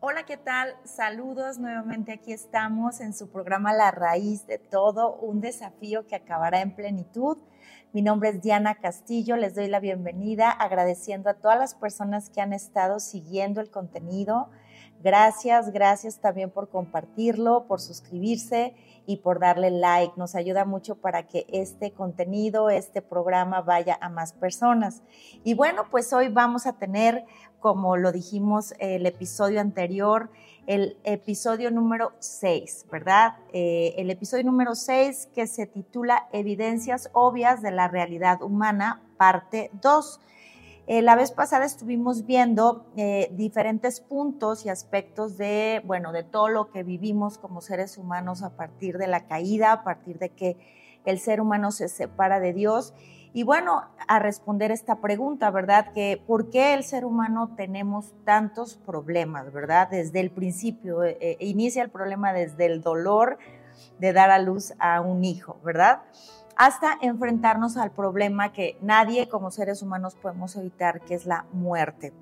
Hola, ¿qué tal? Saludos nuevamente. Aquí estamos en su programa La Raíz de Todo, un desafío que acabará en plenitud. Mi nombre es Diana Castillo, les doy la bienvenida agradeciendo a todas las personas que han estado siguiendo el contenido. Gracias, gracias también por compartirlo, por suscribirse y por darle like. Nos ayuda mucho para que este contenido, este programa vaya a más personas. Y bueno, pues hoy vamos a tener, como lo dijimos el episodio anterior, el episodio número 6, ¿verdad? Eh, el episodio número 6 que se titula Evidencias obvias de la realidad humana, parte 2. Eh, la vez pasada estuvimos viendo eh, diferentes puntos y aspectos de, bueno, de todo lo que vivimos como seres humanos a partir de la caída, a partir de que el ser humano se separa de Dios. Y bueno, a responder esta pregunta, ¿verdad? Que ¿por qué el ser humano tenemos tantos problemas, ¿verdad? Desde el principio, eh, inicia el problema desde el dolor de dar a luz a un hijo, ¿verdad? Hasta enfrentarnos al problema que nadie como seres humanos podemos evitar, que es la muerte.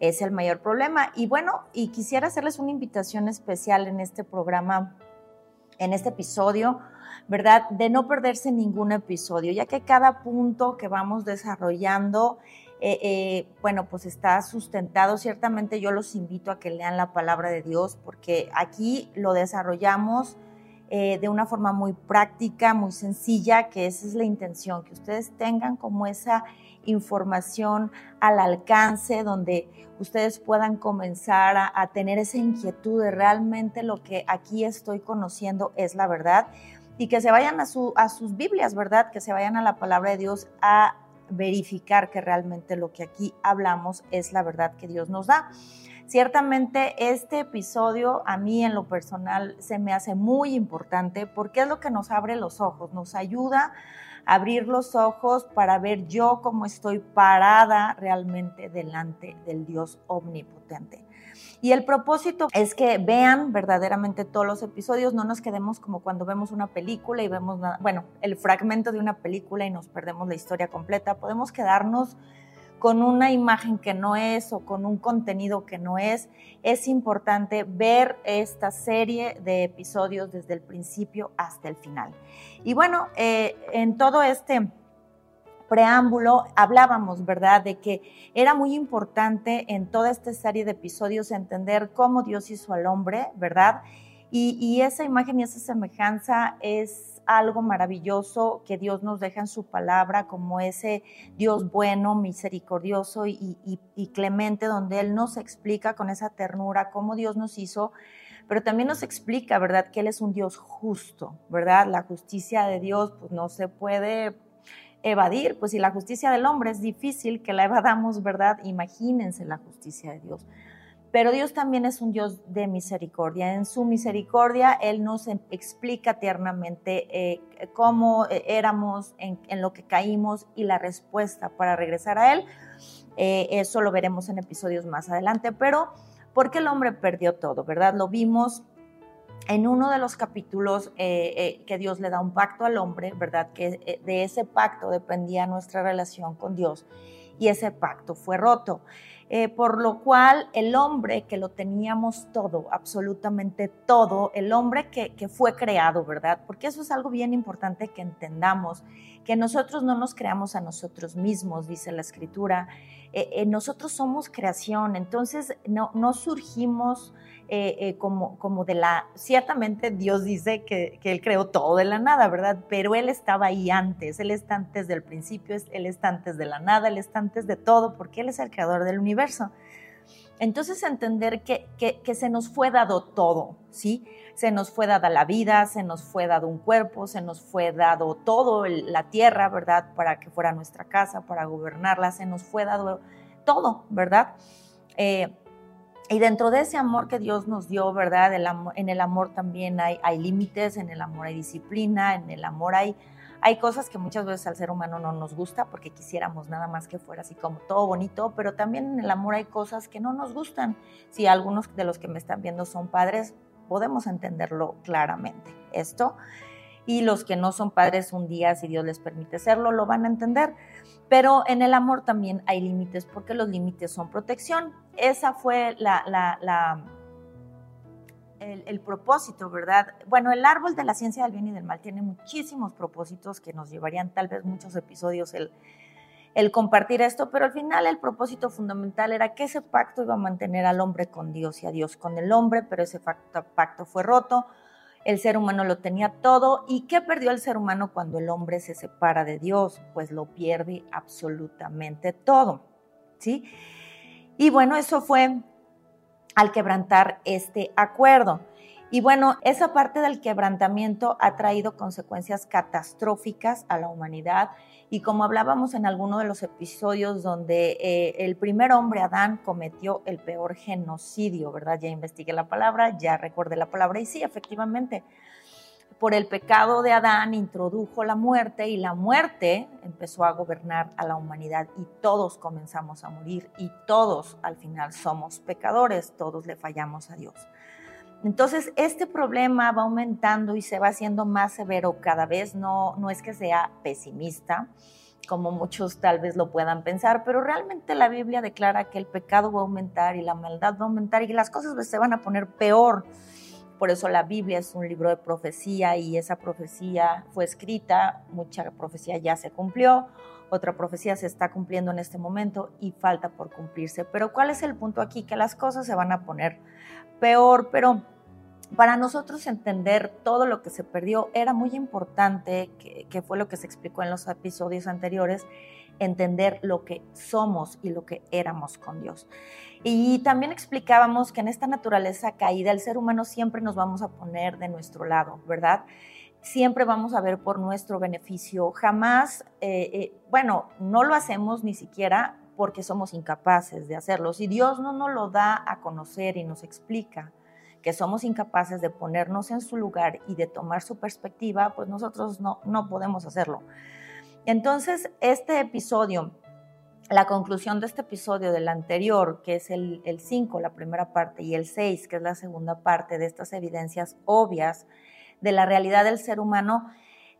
Es el mayor problema. Y bueno, y quisiera hacerles una invitación especial en este programa, en este episodio, ¿verdad? De no perderse ningún episodio, ya que cada punto que vamos desarrollando, eh, eh, bueno, pues está sustentado. Ciertamente yo los invito a que lean la palabra de Dios, porque aquí lo desarrollamos eh, de una forma muy práctica, muy sencilla, que esa es la intención, que ustedes tengan como esa información al alcance, donde ustedes puedan comenzar a, tener esa inquietud de realmente lo que aquí estoy conociendo es la verdad y que se vayan a, a sus Biblias, ¿verdad? Que se vayan a la palabra de Dios a verificar que realmente lo que aquí hablamos es la verdad que Dios nos da. Ciertamente este episodio a mí en lo personal se me hace muy importante porque es lo que nos abre los ojos, nos ayuda a abrir los ojos para ver yo cómo estoy parada realmente delante del Dios omnipotente. Y el propósito es que vean verdaderamente todos los episodios, no nos quedemos como cuando vemos una película y vemos, bueno, el fragmento de una película y nos perdemos la historia completa. Podemos quedarnos con una imagen que no es o con un contenido que no es, es importante ver esta serie de episodios desde el principio hasta el final. Y bueno, eh, en todo este preámbulo hablábamos, ¿verdad?, de que era muy importante en toda esta serie de episodios entender cómo Dios hizo al hombre, ¿verdad? Y, y esa imagen y esa semejanza es algo maravilloso que Dios nos deja en su palabra como ese Dios bueno, misericordioso y, clemente, donde Él nos explica con esa ternura cómo Dios nos hizo, pero también nos explica, ¿verdad?, que Él es un Dios justo, ¿verdad? La justicia de Dios pues no se puede evadir, pues si la justicia del hombre es difícil que la evadamos, ¿verdad? Imagínense la justicia de Dios pero Dios también es un Dios de misericordia. En su misericordia, Él nos em, explica tiernamente eh, cómo eh, éramos, en, lo que caímos y la respuesta para regresar a Él. Eh, eso lo veremos en episodios más adelante, pero ¿por qué el hombre perdió todo? ¿Verdad? Lo vimos en uno de los capítulos que Dios le da un pacto al hombre, ¿verdad? Que de ese pacto dependía nuestra relación con Dios y ese pacto fue roto. Eh, por lo cual el hombre que lo teníamos todo, absolutamente todo, el hombre que, fue creado, ¿verdad? Porque eso es algo bien importante que entendamos, que nosotros no nos creamos a nosotros mismos, dice la escritura, eh, eh, nosotros somos creación, entonces no, no surgimos eh, eh, como, como de la, ciertamente Dios dice que, que, Él creó todo de la nada, ¿verdad? Pero Él estaba ahí antes, Él está antes del principio, Él está antes de la nada, Él está antes de todo, porque Él es el creador del universo. Entonces entender que, que, se nos fue dado todo, ¿sí? Se nos fue dada la vida, se nos fue dado un cuerpo, se nos fue dado todo, la tierra, ¿verdad? Para que fuera nuestra casa, para gobernarla, se nos fue dado todo, ¿verdad? Eh, y dentro de ese amor que Dios nos dio, ¿verdad? en el amor también hay, hay límites, en el amor hay disciplina, en el amor hay, hay cosas que muchas veces al ser humano no nos gusta porque quisiéramos nada más que fuera así como todo bonito, pero también en el amor hay cosas que no nos gustan. Si algunos de los que me están viendo son padres, podemos entenderlo claramente. Esto. Y los que no son padres un día, si Dios les permite serlo, lo van a entender. Pero en el amor también hay límites porque los límites son protección. Esa fue la, el, propósito, ¿verdad? Bueno, el árbol de la ciencia del bien y del mal tiene muchísimos propósitos que nos llevarían tal vez muchos episodios el, el compartir esto, pero al final el propósito fundamental era que ese pacto iba a mantener al hombre con Dios y a Dios con el hombre, pero ese pacto, pacto fue roto, el ser humano lo tenía todo y ¿qué perdió el ser humano cuando el hombre se separa de Dios? Pues lo pierde absolutamente todo, ¿sí? Y bueno, eso fue al quebrantar este acuerdo. Y bueno, esa parte del quebrantamiento ha traído consecuencias catastróficas a la humanidad y como hablábamos en alguno de los episodios donde eh, el primer hombre, Adán, cometió el peor genocidio, ¿verdad? Ya investigué la palabra, ya recordé la palabra y sí, efectivamente, por el pecado de Adán introdujo la muerte y la muerte empezó a gobernar a la humanidad y todos comenzamos a morir y todos al final somos pecadores, todos le fallamos a Dios. Entonces, este problema va aumentando y se va haciendo más severo cada vez. No, no es que sea pesimista, como muchos tal vez lo puedan pensar, pero realmente la Biblia declara que el pecado va a aumentar y la maldad va a aumentar y las cosas se van a poner peor. Por eso la Biblia es un libro de profecía y esa profecía fue escrita, mucha profecía ya se cumplió, otra profecía se está cumpliendo en este momento y falta por cumplirse. Pero ¿cuál es el punto aquí? Que las cosas se van a poner peor, pero para nosotros entender todo lo que se perdió era muy importante, que, fue lo que se explicó en los episodios anteriores, entender lo que somos y lo que éramos con Dios. Y también explicábamos que en esta naturaleza caída el ser humano siempre nos vamos a poner de nuestro lado, ¿verdad? Siempre vamos a ver por nuestro beneficio. Jamás, eh, eh, bueno, no lo hacemos ni siquiera porque somos incapaces de hacerlo. Si Dios no nos lo da a conocer y nos explica, que somos incapaces de ponernos en su lugar y de tomar su perspectiva, pues nosotros no, no podemos hacerlo. Entonces, este episodio, la conclusión de este episodio del anterior, que es el 5, la primera parte, y el 6, que es la segunda parte de estas evidencias obvias de la realidad del ser humano,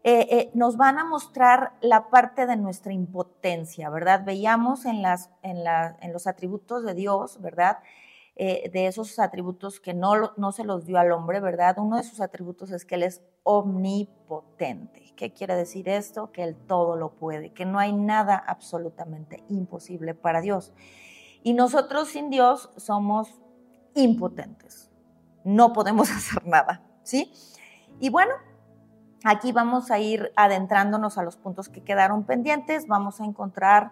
eh, eh, nos van a mostrar la parte de nuestra impotencia, ¿verdad? Veíamos en, los atributos de Dios, ¿verdad? Eh, de esos atributos que no, no se los dio al hombre, ¿verdad? Uno de sus atributos es que Él es omnipotente. ¿Qué quiere decir esto? Que Él todo lo puede, que no hay nada absolutamente imposible para Dios. Y nosotros sin Dios somos impotentes. No podemos hacer nada, ¿sí? Y bueno, aquí vamos a ir adentrándonos a los puntos que quedaron pendientes. Vamos a encontrar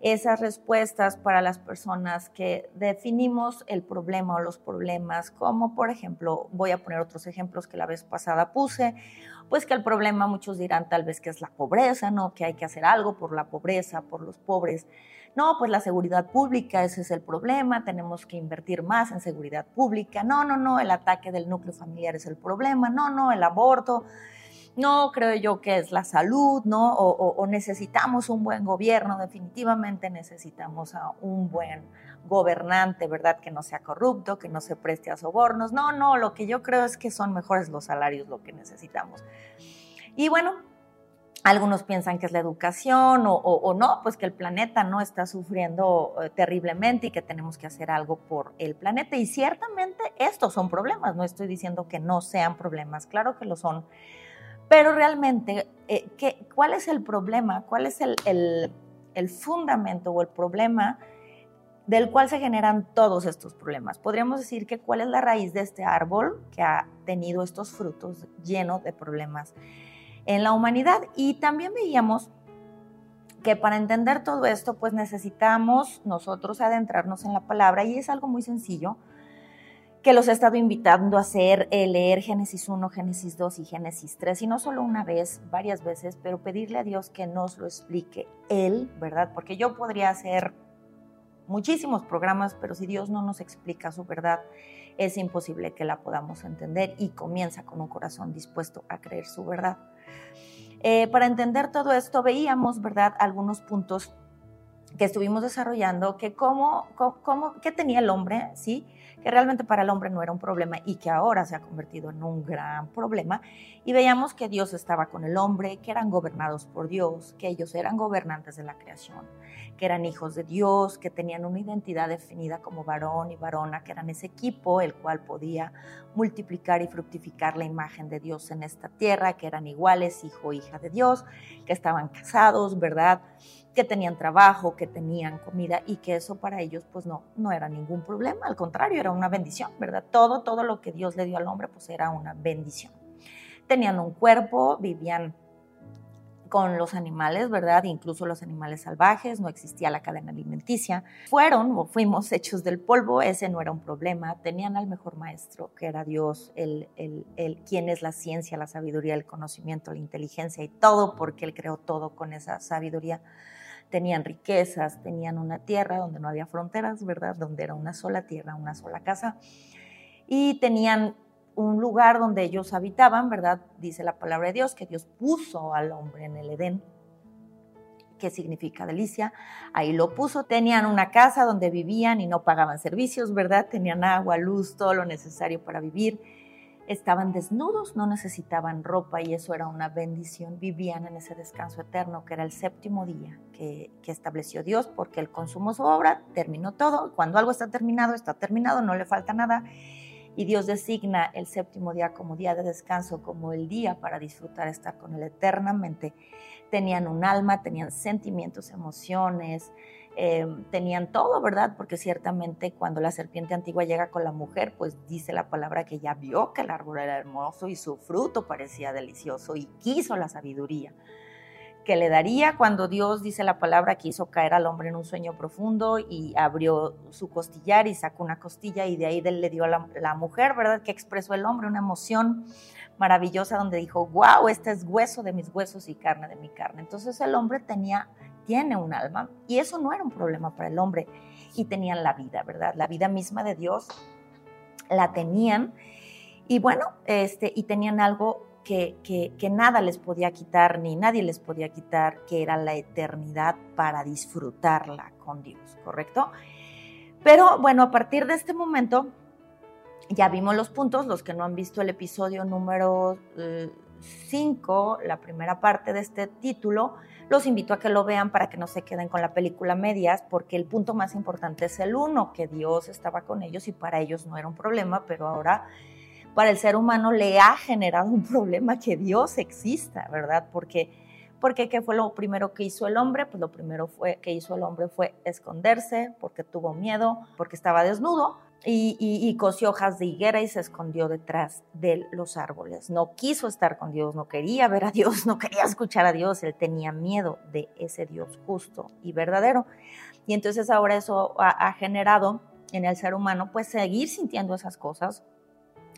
esas respuestas para las personas que definimos el problema o los problemas, como por ejemplo, voy a poner otros ejemplos que la vez pasada puse, pues que el problema muchos dirán tal vez que es la pobreza, ¿no? Que hay que hacer algo por la pobreza, por los pobres. No, pues la seguridad pública, ese es el problema, tenemos que invertir más en seguridad pública. No, no, no, el ataque del núcleo familiar es el problema. No, no, el aborto no creo yo que es la salud, ¿no? O, necesitamos un buen gobierno, definitivamente necesitamos a un buen gobernante, ¿verdad? Que no sea corrupto, que no se preste a sobornos. No, no, lo que yo creo es que son mejores los salarios lo que necesitamos. Y bueno, algunos piensan que es la educación o, o, no, pues que el planeta no está sufriendo eh, terriblemente y que tenemos que hacer algo por el planeta. Y ciertamente estos son problemas, no estoy diciendo que no sean problemas, claro que lo son. Pero realmente, eh, ¿qué, ¿cuál es el problema? ¿Cuál es el, fundamento o el problema del cual se generan todos estos problemas? Podríamos decir que cuál es la raíz de este árbol que ha tenido estos frutos llenos de problemas en la humanidad. Y también veíamos que para entender todo esto, pues necesitamos nosotros adentrarnos en la palabra y es algo muy sencillo que los he estado invitando a hacer, eh, leer Génesis 1, Génesis 2 y Génesis 3, y no solo una vez, varias veces, pero pedirle a Dios que nos lo explique Él, ¿verdad? Porque yo podría hacer muchísimos programas, pero si Dios no nos explica su verdad, es imposible que la podamos entender y comienza con un corazón dispuesto a creer su verdad. Eh, para entender todo esto, veíamos, ¿verdad?, algunos puntos que estuvimos desarrollando, que cómo, cómo, qué tenía el hombre, ¿sí? Que realmente para el hombre no era un problema y que ahora se ha convertido en un gran problema. Y veíamos que Dios estaba con el hombre, que eran gobernados por Dios, que ellos eran gobernantes de la creación, que eran hijos de Dios, que tenían una identidad definida como varón y varona, que eran ese equipo el cual podía multiplicar y fructificar la imagen de Dios en esta tierra, que eran iguales, hijo, hija de Dios, que estaban casados, ¿verdad? Que tenían trabajo, que tenían comida y que eso para ellos pues no, no era ningún problema, al contrario, era una bendición, ¿verdad? Todo, todo lo que Dios le dio al hombre pues era una bendición. Tenían un cuerpo, vivían con los animales, ¿verdad? Incluso los animales salvajes, no existía la cadena alimenticia. Fueron o fuimos hechos del polvo, ese no era un problema. Tenían al mejor maestro, que era Dios, el, el, el, quien es la ciencia, la sabiduría, el conocimiento, la inteligencia y todo, porque Él creó todo con esa sabiduría tenían riquezas, tenían una tierra donde no había fronteras, ¿verdad? Donde era una sola tierra, una sola casa. Y tenían un lugar donde ellos habitaban, ¿verdad? Dice la palabra de Dios que Dios puso al hombre en el Edén, que significa delicia. Ahí lo puso. Tenían una casa donde vivían y no pagaban servicios, ¿verdad? Tenían agua, luz, todo lo necesario para vivir estaban desnudos, no necesitaban ropa y eso era una bendición. Vivían en ese descanso eterno que era el séptimo día que, estableció Dios porque Él consumó su obra, terminó todo. Cuando algo está terminado, está terminado, no le falta nada. Y Dios designa el séptimo día como día de descanso, como el día para disfrutar, estar con Él eternamente. Tenían un alma, tenían sentimientos, emociones, Em, tenían todo, ¿verdad? Porque ciertamente cuando la serpiente antigua llega con la mujer, pues dice la palabra que ya vio que el árbol era hermoso y su fruto parecía delicioso y quiso la sabiduría que le daría cuando Dios, dice la palabra, que hizo caer al hombre en un sueño profundo y abrió su costillar y sacó una costilla y de ahí le dio a la, la mujer, ¿verdad? Que expresó el hombre una emoción maravillosa donde dijo, wow, este es hueso de mis huesos y carne de mi carne. Entonces el hombre tenía tiene un alma y eso no era un problema para el hombre y tenían la vida, ¿verdad? La vida misma de Dios la tenían y bueno, este, y tenían algo que, que, nada les podía quitar ni nadie les podía quitar, que era la eternidad para disfrutarla con Dios, ¿correcto? Pero bueno, a partir de este momento ya vimos los puntos, los que no han visto el episodio número 5, eh, la primera parte de este título, los invito a que lo vean para que no se queden con la película medias, porque el punto más importante es el uno, que Dios estaba con ellos y para ellos no era un problema, pero ahora para el ser humano le ha generado un problema que Dios exista, ¿verdad? Porque, porque ¿qué fue lo primero que hizo el hombre? Pues lo primero fue, que hizo el hombre fue esconderse, porque tuvo miedo, porque estaba desnudo, y, cosió hojas de higuera y se escondió detrás de los árboles. No quiso estar con Dios, no quería ver a Dios, no quería escuchar a Dios, él tenía miedo de ese Dios justo y verdadero. Y entonces ahora eso ha, generado en el ser humano pues seguir sintiendo esas cosas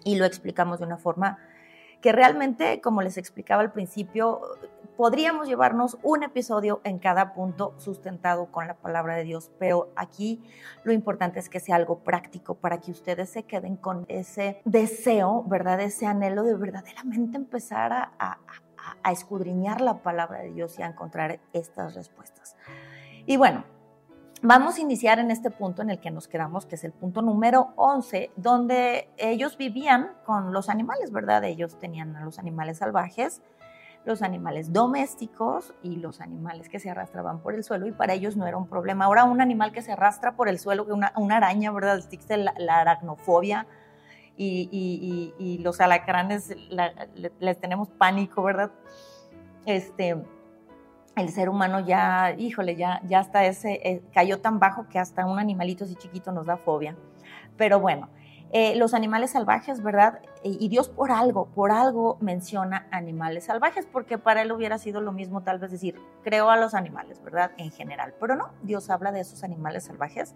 y lo explicamos de una forma que realmente, como les explicaba al principio, podríamos llevarnos un episodio en cada punto sustentado con la palabra de Dios, pero aquí lo importante es que sea algo práctico para que ustedes se queden con ese deseo, ¿verdad? Ese anhelo de verdaderamente empezar a, escudriñar la palabra de Dios y a encontrar estas respuestas. Y bueno, Vamos a iniciar en este punto en el que nos quedamos, que es el punto número 11, donde ellos vivían con los animales, ¿verdad? Ellos tenían los animales salvajes, los animales domésticos y los animales que se arrastraban por el suelo y para ellos no era un problema. Ahora un animal que se arrastra por el suelo, una, una araña, ¿verdad? Existe la, aracnofobia y, los alacranes les tenemos pánico, ¿verdad? Este, el ser humano ya, híjole, ya, ya hasta ese, eh, cayó tan bajo que hasta un animalito así chiquito nos da fobia. Pero bueno, eh, los animales salvajes, ¿verdad? Y Dios por algo, por algo menciona animales salvajes, porque para él hubiera sido lo mismo tal vez decir, creo a los animales, ¿verdad? En general, pero no, Dios habla de esos animales salvajes.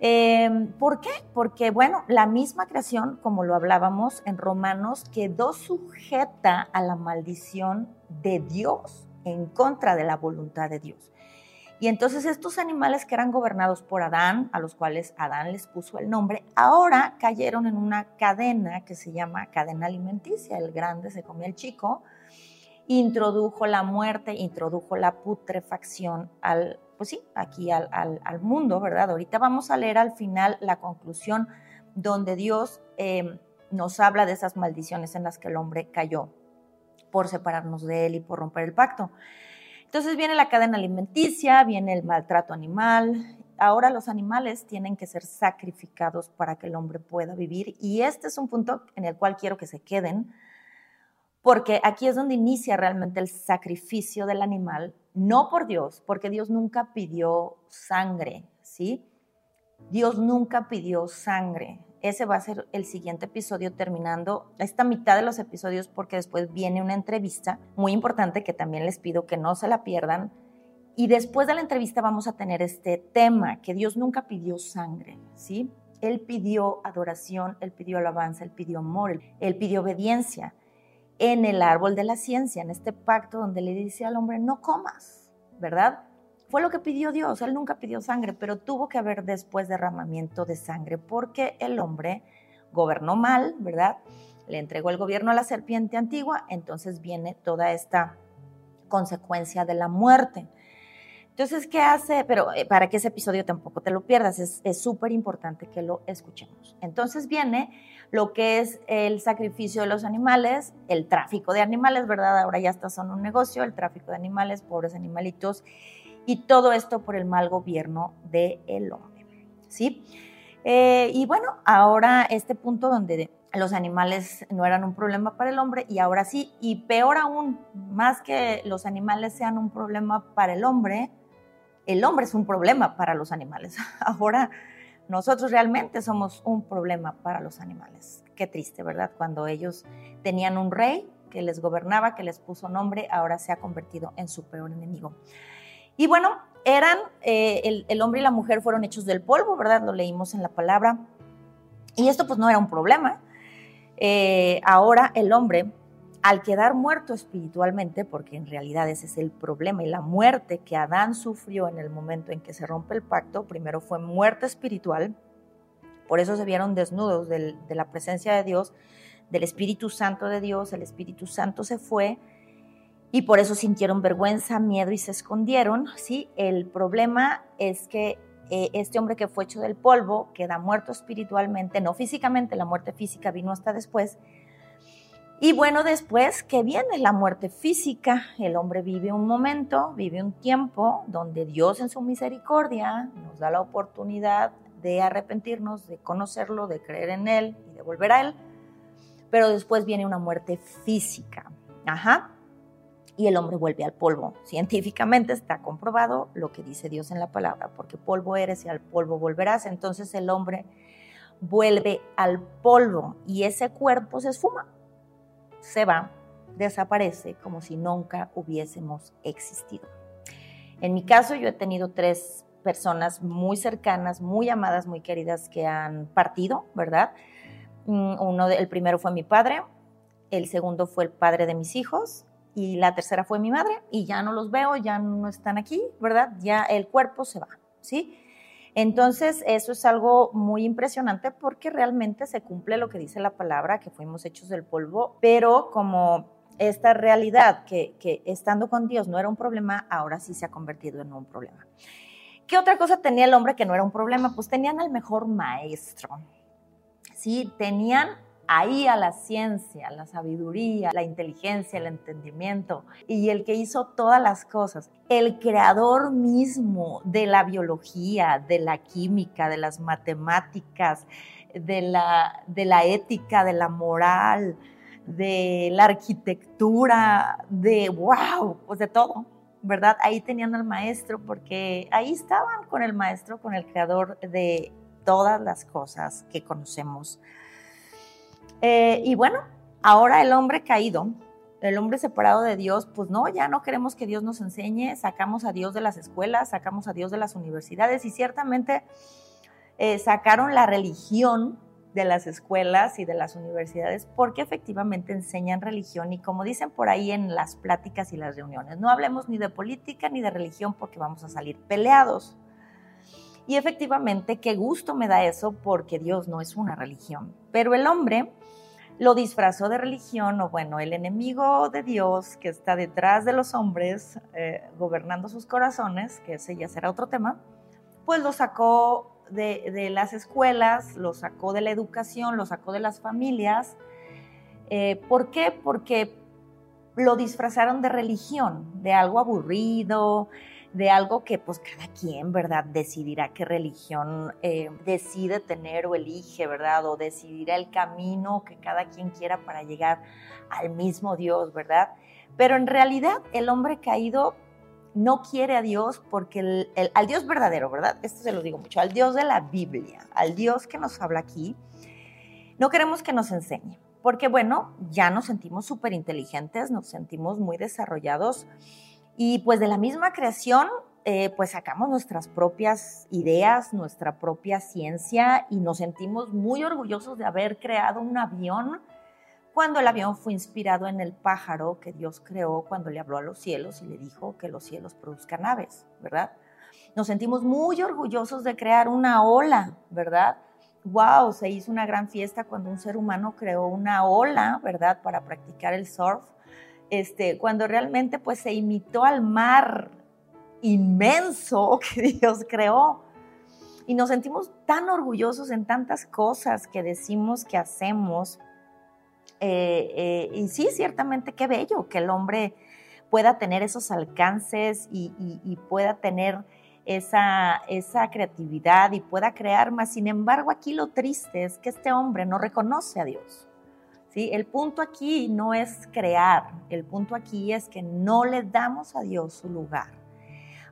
Em, ¿Por qué? Porque, bueno, la misma creación, como lo hablábamos en Romanos, quedó sujeta a la maldición de Dios en contra de la voluntad de Dios. Y entonces estos animales que eran gobernados por Adán, a los cuales Adán les puso el nombre, ahora cayeron en una cadena que se llama cadena alimenticia. El grande se comió el chico, introdujo la muerte, introdujo la putrefacción al, pues sí, aquí al, al, mundo, ¿verdad? Ahorita vamos a leer al final la conclusión donde Dios em, nos habla de esas maldiciones en las que el hombre cayó por separarnos de él y por romper el pacto. Entonces viene la cadena alimenticia, viene el maltrato animal. Ahora los animales tienen que ser sacrificados para que el hombre pueda vivir y este es un punto en el cual quiero que se queden porque aquí es donde inicia realmente el sacrificio del animal, no por Dios, porque Dios nunca pidió sangre, ¿sí? Dios nunca pidió sangre. Ese va a ser el siguiente episodio terminando esta mitad de los episodios porque después viene una entrevista muy importante que también les pido que no se la pierdan. Y después de la entrevista vamos a tener este tema, que Dios nunca pidió sangre, ¿sí? Él pidió adoración, Él pidió alabanza, Él pidió amor, Él pidió obediencia en el árbol de la ciencia, en este pacto donde le dice al hombre, no comas, ¿verdad? Fue lo que pidió Dios, él nunca pidió sangre, pero tuvo que haber después derramamiento de sangre porque el hombre gobernó mal, ¿verdad? Le entregó el gobierno a la serpiente antigua, entonces viene toda esta consecuencia de la muerte. Entonces, ¿qué hace? Pero eh, para que ese episodio tampoco te lo pierdas, es súper importante que lo escuchemos. Entonces viene lo que es el sacrificio de los animales, el tráfico de animales, ¿verdad? Ahora ya está son un negocio, el tráfico de animales, pobres animalitos, y todo esto por el mal gobierno del hombre, ¿sí? Eh, y bueno, ahora este punto donde los animales no eran un problema para el hombre y ahora sí, y peor aún, más que los animales sean un problema para el hombre, el hombre es un problema para los animales. Ahora nosotros realmente somos un problema para los animales. Qué triste, ¿verdad? Cuando ellos tenían un rey que les gobernaba, que les puso nombre, ahora se ha convertido en su peor enemigo. Y bueno, eran, eh, el, hombre y la mujer fueron hechos del polvo, ¿verdad? Lo leímos en la palabra. Y esto pues no era un problema. Eh, ahora el hombre al quedar muerto espiritualmente, porque en realidad ese es el problema y la muerte que Adán sufrió en el momento en que se rompe el pacto, primero fue muerte espiritual, por eso se vieron desnudos de la presencia de Dios, del Espíritu Santo de Dios, el Espíritu Santo se fue y por eso sintieron vergüenza, miedo y se escondieron. ¿sí? El problema es que eh, este hombre que fue hecho del polvo queda muerto espiritualmente, no físicamente, la muerte física vino hasta después, y bueno, después que viene la muerte física, el hombre vive un momento, vive un tiempo donde Dios en su misericordia nos da la oportunidad de arrepentirnos, de conocerlo, de creer en Él y de volver a Él. Pero después viene una muerte física. Ajá. Y el hombre vuelve al polvo. Científicamente está comprobado lo que dice Dios en la palabra, porque polvo eres y al polvo volverás. Entonces el hombre vuelve al polvo y ese cuerpo se esfuma se va, desaparece como si nunca hubiésemos existido. En mi caso, yo he tenido tres personas muy cercanas, muy amadas, muy queridas que han partido, ¿verdad? Mm, uno el primero fue mi padre, el segundo fue el padre de mis hijos y la tercera fue mi madre y ya no los veo, ya no están aquí, ¿verdad? Ya el cuerpo se va, ¿sí? Entonces, eso es algo muy impresionante porque realmente se cumple lo que dice la palabra, que fuimos hechos del polvo, pero como esta realidad que, estando con Dios no era un problema, ahora sí se ha convertido en un problema. ¿Qué otra cosa tenía el hombre que no era un problema? Pues tenían al mejor maestro. Sí, tenían ahí a la ciencia, la sabiduría, la inteligencia, el entendimiento y el que hizo todas las cosas, el creador mismo de la biología, de la química, de las matemáticas, de la, de la ética, de la moral, de la arquitectura, de wow, pues de todo, ¿verdad? Ahí tenían al maestro porque ahí estaban con el maestro, con el creador de todas las cosas que conocemos eh, y bueno, ahora el hombre caído, el hombre separado de Dios, pues no, ya no queremos que Dios nos enseñe, sacamos a Dios de las escuelas, sacamos a Dios de las universidades y ciertamente eh, sacaron la religión de las escuelas y de las universidades porque efectivamente enseñan religión y como dicen por ahí en las pláticas y las reuniones, no hablemos ni de política ni de religión porque vamos a salir peleados. Y efectivamente, qué gusto me da eso porque Dios no es una religión. Pero el hombre lo disfrazó de religión, o bueno, el enemigo de Dios que está detrás de los hombres, eh, gobernando sus corazones, que ese ya será otro tema, pues lo sacó de, las escuelas, lo sacó de la educación, lo sacó de las familias. Eh, ¿Por qué? Porque lo disfrazaron de religión, de algo aburrido, de algo que pues cada quien, ¿verdad? Decidirá qué religión eh, decide tener o elige, ¿verdad? O decidirá el camino que cada quien quiera para llegar al mismo Dios, ¿verdad? Pero en realidad el hombre caído no quiere a Dios porque el, al Dios verdadero, ¿verdad? Esto se lo digo mucho, al Dios de la Biblia, al Dios que nos habla aquí, no queremos que nos enseñe. Porque bueno, ya nos sentimos súper inteligentes, nos sentimos muy desarrollados y pues de la misma creación, eh, pues sacamos nuestras propias ideas, nuestra propia ciencia y nos sentimos muy orgullosos de haber creado un avión cuando el avión fue inspirado en el pájaro que Dios creó cuando le habló a los cielos y le dijo que los cielos produzcan aves, ¿verdad? Nos sentimos muy orgullosos de crear una ola, ¿verdad? Wow, se hizo una gran fiesta cuando un ser humano creó una ola, ¿verdad? Para practicar el surf este, cuando realmente pues se imitó al mar inmenso que Dios creó. Y nos sentimos tan orgullosos en tantas cosas que decimos que hacemos. Eh, eh, y sí, ciertamente qué bello que el hombre pueda tener esos alcances y, y pueda tener esa, esa creatividad y pueda crear más. Sin embargo, aquí lo triste es que este hombre no reconoce a Dios. El punto aquí no es crear, el punto aquí es que no le damos a Dios su lugar.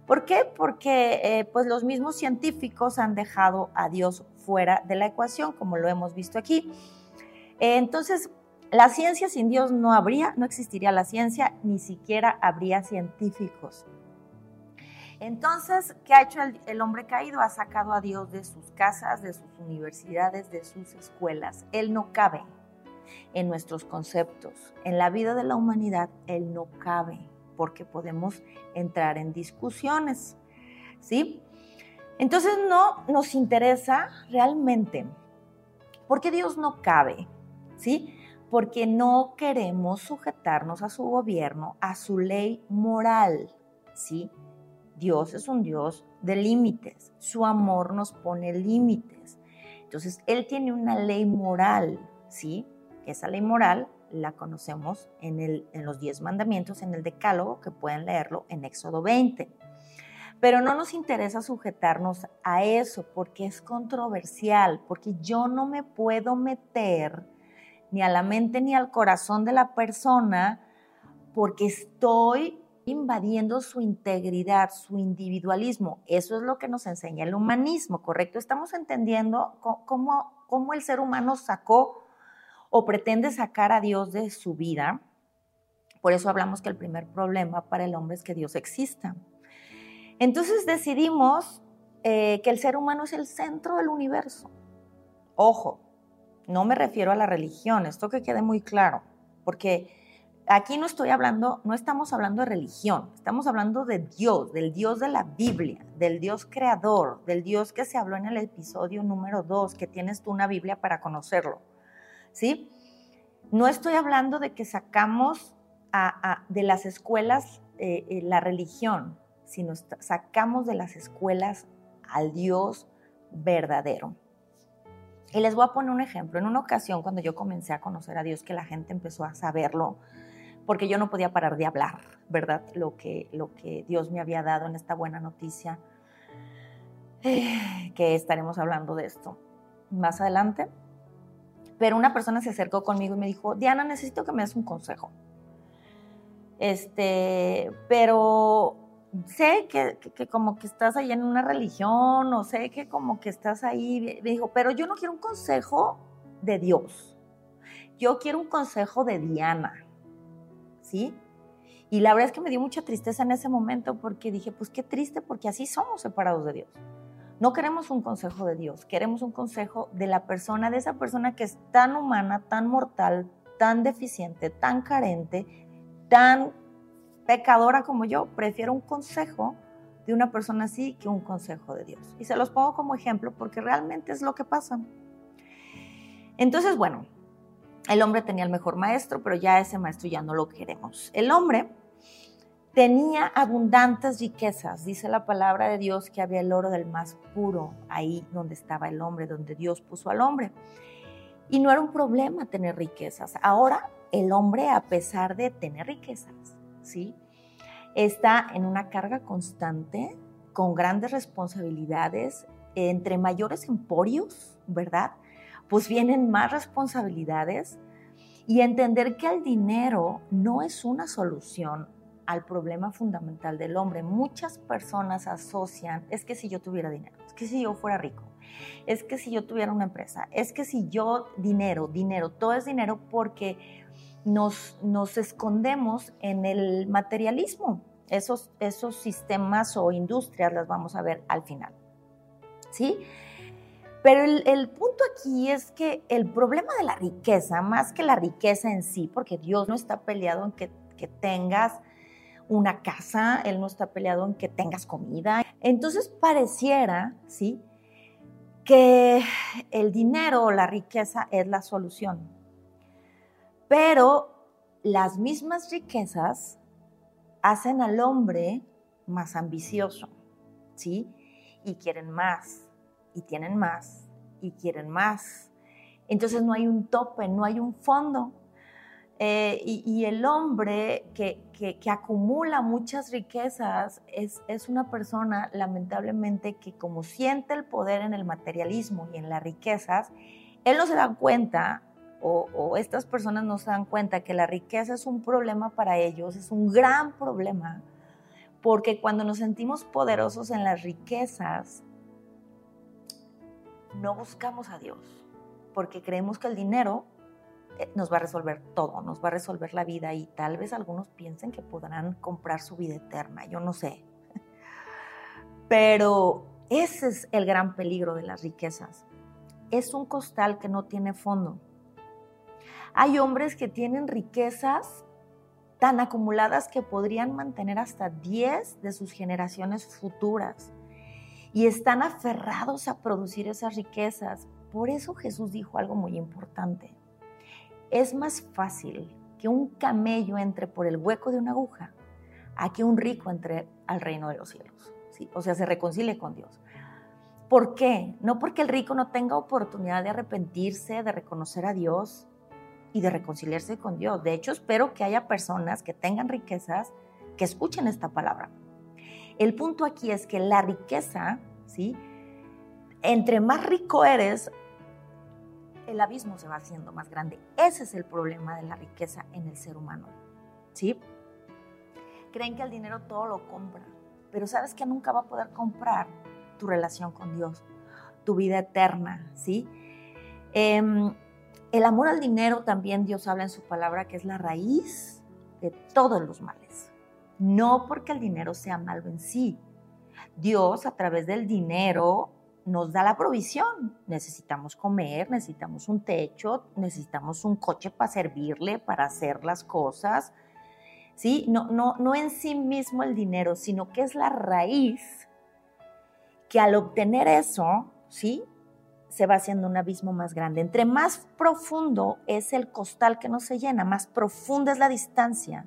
¿Por qué? Porque eh, pues los mismos científicos han dejado a Dios fuera de la ecuación, como lo hemos visto aquí. entonces, la ciencia sin Dios no habría, no existiría la ciencia, ni siquiera habría científicos. Entonces, ¿qué ha hecho el, hombre caído? Ha sacado a Dios de sus casas, de sus universidades, de sus escuelas. Él no cabe en nuestros conceptos. En la vida de la humanidad, Él no cabe porque podemos entrar en discusiones. ¿Sí? Entonces no nos interesa realmente. porque Dios no cabe? ¿Sí? Porque no queremos sujetarnos a su gobierno, a su ley moral. ¿Sí? Dios es un Dios de límites. Su amor nos pone límites. Entonces, Él tiene una ley moral, ¿sí? Esa ley moral la conocemos en, el, en los diez mandamientos, en el decálogo, que pueden leerlo en Éxodo 20. Pero no nos interesa sujetarnos a eso porque es controversial, porque yo no me puedo meter ni a la mente ni al corazón de la persona porque estoy invadiendo su integridad, su individualismo. Eso es lo que nos enseña el humanismo, ¿correcto? Estamos entendiendo cómo, cómo el ser humano sacó o pretende sacar a Dios de su vida. Por eso hablamos que el primer problema para el hombre es que Dios exista. Entonces decidimos eh, que el ser humano es el centro del universo. Ojo, no me refiero a la religión, esto que quede muy claro, porque aquí no estoy hablando, no estamos hablando de religión, estamos hablando de Dios, del Dios de la Biblia, del Dios creador, del Dios que se habló en el episodio número 2, que tienes tú una Biblia para conocerlo. ¿Sí? No estoy hablando de que sacamos de las escuelas eh, eh, la religión, sino sacamos de las escuelas al Dios verdadero. Y les voy a poner un ejemplo. En una ocasión, cuando yo comencé a conocer a Dios, que la gente empezó a saberlo, porque yo no podía parar de hablar, ¿verdad? Lo que, lo que Dios me había dado en esta buena noticia, eh, que estaremos hablando de esto más adelante pero una persona se acercó conmigo y me dijo, Diana, necesito que me des un consejo. Este, pero sé que, como que estás ahí en una religión o sé que como que estás ahí. Me dijo, pero yo no quiero un consejo de Dios. Yo quiero un consejo de Diana. ¿Sí? Y la verdad es que me dio mucha tristeza en ese momento porque dije, pues qué triste porque así somos separados de Dios. No queremos un consejo de Dios, queremos un consejo de la persona, de esa persona que es tan humana, tan mortal, tan deficiente, tan carente, tan pecadora como yo. Prefiero un consejo de una persona así que un consejo de Dios. Y se los pongo como ejemplo porque realmente es lo que pasa. Entonces, bueno, el hombre tenía el mejor maestro, pero ya ese maestro ya no lo queremos. El hombre tenía abundantes riquezas. Dice la palabra de Dios que había el oro del más puro ahí donde estaba el hombre, donde Dios puso al hombre. Y no era un problema tener riquezas. Ahora el hombre, a pesar de tener riquezas, ¿sí? Está en una carga constante, con grandes responsabilidades, entre mayores emporios, ¿verdad? Pues vienen más responsabilidades y entender que el dinero no es una solución al problema fundamental del hombre. Muchas personas asocian, es que si yo tuviera dinero, es que si yo fuera rico, es que si yo tuviera una empresa, es que si yo dinero, dinero, todo es dinero porque nos, nos escondemos en el materialismo. Esos, esos sistemas o industrias las vamos a ver al final. ¿Sí? Pero el, punto aquí es que el problema de la riqueza, más que la riqueza en sí, porque Dios no está peleado en que, que tengas una casa, Él no está peleado en que tengas comida. Entonces pareciera, ¿sí? Que el dinero o la riqueza es la solución. Pero las mismas riquezas hacen al hombre más ambicioso, ¿sí? Y quieren más, y tienen más, y quieren más. Entonces no hay un tope, no hay un fondo. Eh, y, el hombre que, acumula muchas riquezas es, es, una persona, lamentablemente, que como siente el poder en el materialismo y en las riquezas, él no se da cuenta, o, o estas personas no se dan cuenta que la riqueza es un problema para ellos, es un gran problema, porque cuando nos sentimos poderosos en las riquezas, no buscamos a Dios, porque creemos que el dinero nos va a resolver todo, nos va a resolver la vida y tal vez algunos piensen que podrán comprar su vida eterna, yo no sé. Pero ese es el gran peligro de las riquezas. Es un costal que no tiene fondo. Hay hombres que tienen riquezas tan acumuladas que podrían mantener hasta 10 de sus generaciones futuras y están aferrados a producir esas riquezas. Por eso Jesús dijo algo muy importante es más fácil que un camello entre por el hueco de una aguja a que un rico entre al reino de los cielos. ¿sí? O sea, se reconcilie con Dios. ¿Por qué? No porque el rico no tenga oportunidad de arrepentirse, de reconocer a Dios y de reconciliarse con Dios. De hecho, espero que haya personas que tengan riquezas que escuchen esta palabra. El punto aquí es que la riqueza, ¿sí? Entre más rico eres, el abismo se va haciendo más grande. Ese es el problema de la riqueza en el ser humano. ¿Sí? Creen que el dinero todo lo compra, pero sabes que nunca va a poder comprar tu relación con Dios, tu vida eterna, ¿sí? Em, el amor al dinero también Dios habla en su palabra que es la raíz de todos los males. No porque el dinero sea malo en sí. Dios a través del dinero nos da la provisión. Necesitamos comer, necesitamos un techo, necesitamos un coche para servirle, para hacer las cosas. ¿Sí? No, no, no en sí mismo el dinero, sino que es la raíz que al obtener eso, ¿sí? Se va haciendo un abismo más grande. Entre más profundo es el costal que no se llena, más profunda es la distancia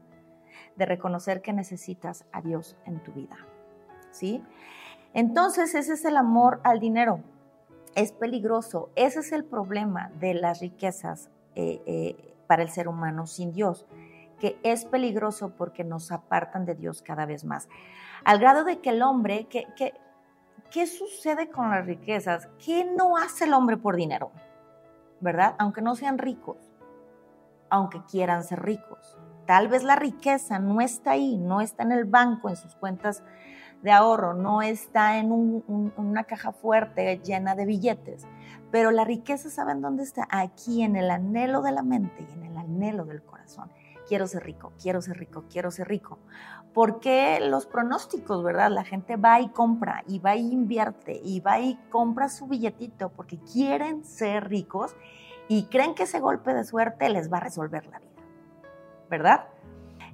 de reconocer que necesitas a Dios en tu vida. ¿Sí? Entonces ese es el amor al dinero. Es peligroso. Ese es el problema de las riquezas eh, eh, para el ser humano sin Dios, que es peligroso porque nos apartan de Dios cada vez más. Al grado de que el hombre, ¿qué, qué sucede con las riquezas? ¿Qué no hace el hombre por dinero? ¿Verdad? Aunque no sean ricos, aunque quieran ser ricos. Tal vez la riqueza no está ahí, no está en el banco, en sus cuentas de ahorro, no está en una caja fuerte llena de billetes. Pero la riqueza, ¿saben dónde está? Aquí, en el anhelo de la mente y en el anhelo del corazón. Quiero ser rico, quiero ser rico, quiero ser rico. Porque los pronósticos, verdad? La gente va y compra, y va y invierte, y va y compra su billetito porque quieren ser ricos y creen que ese golpe de suerte les va a resolver la vida, ¿verdad?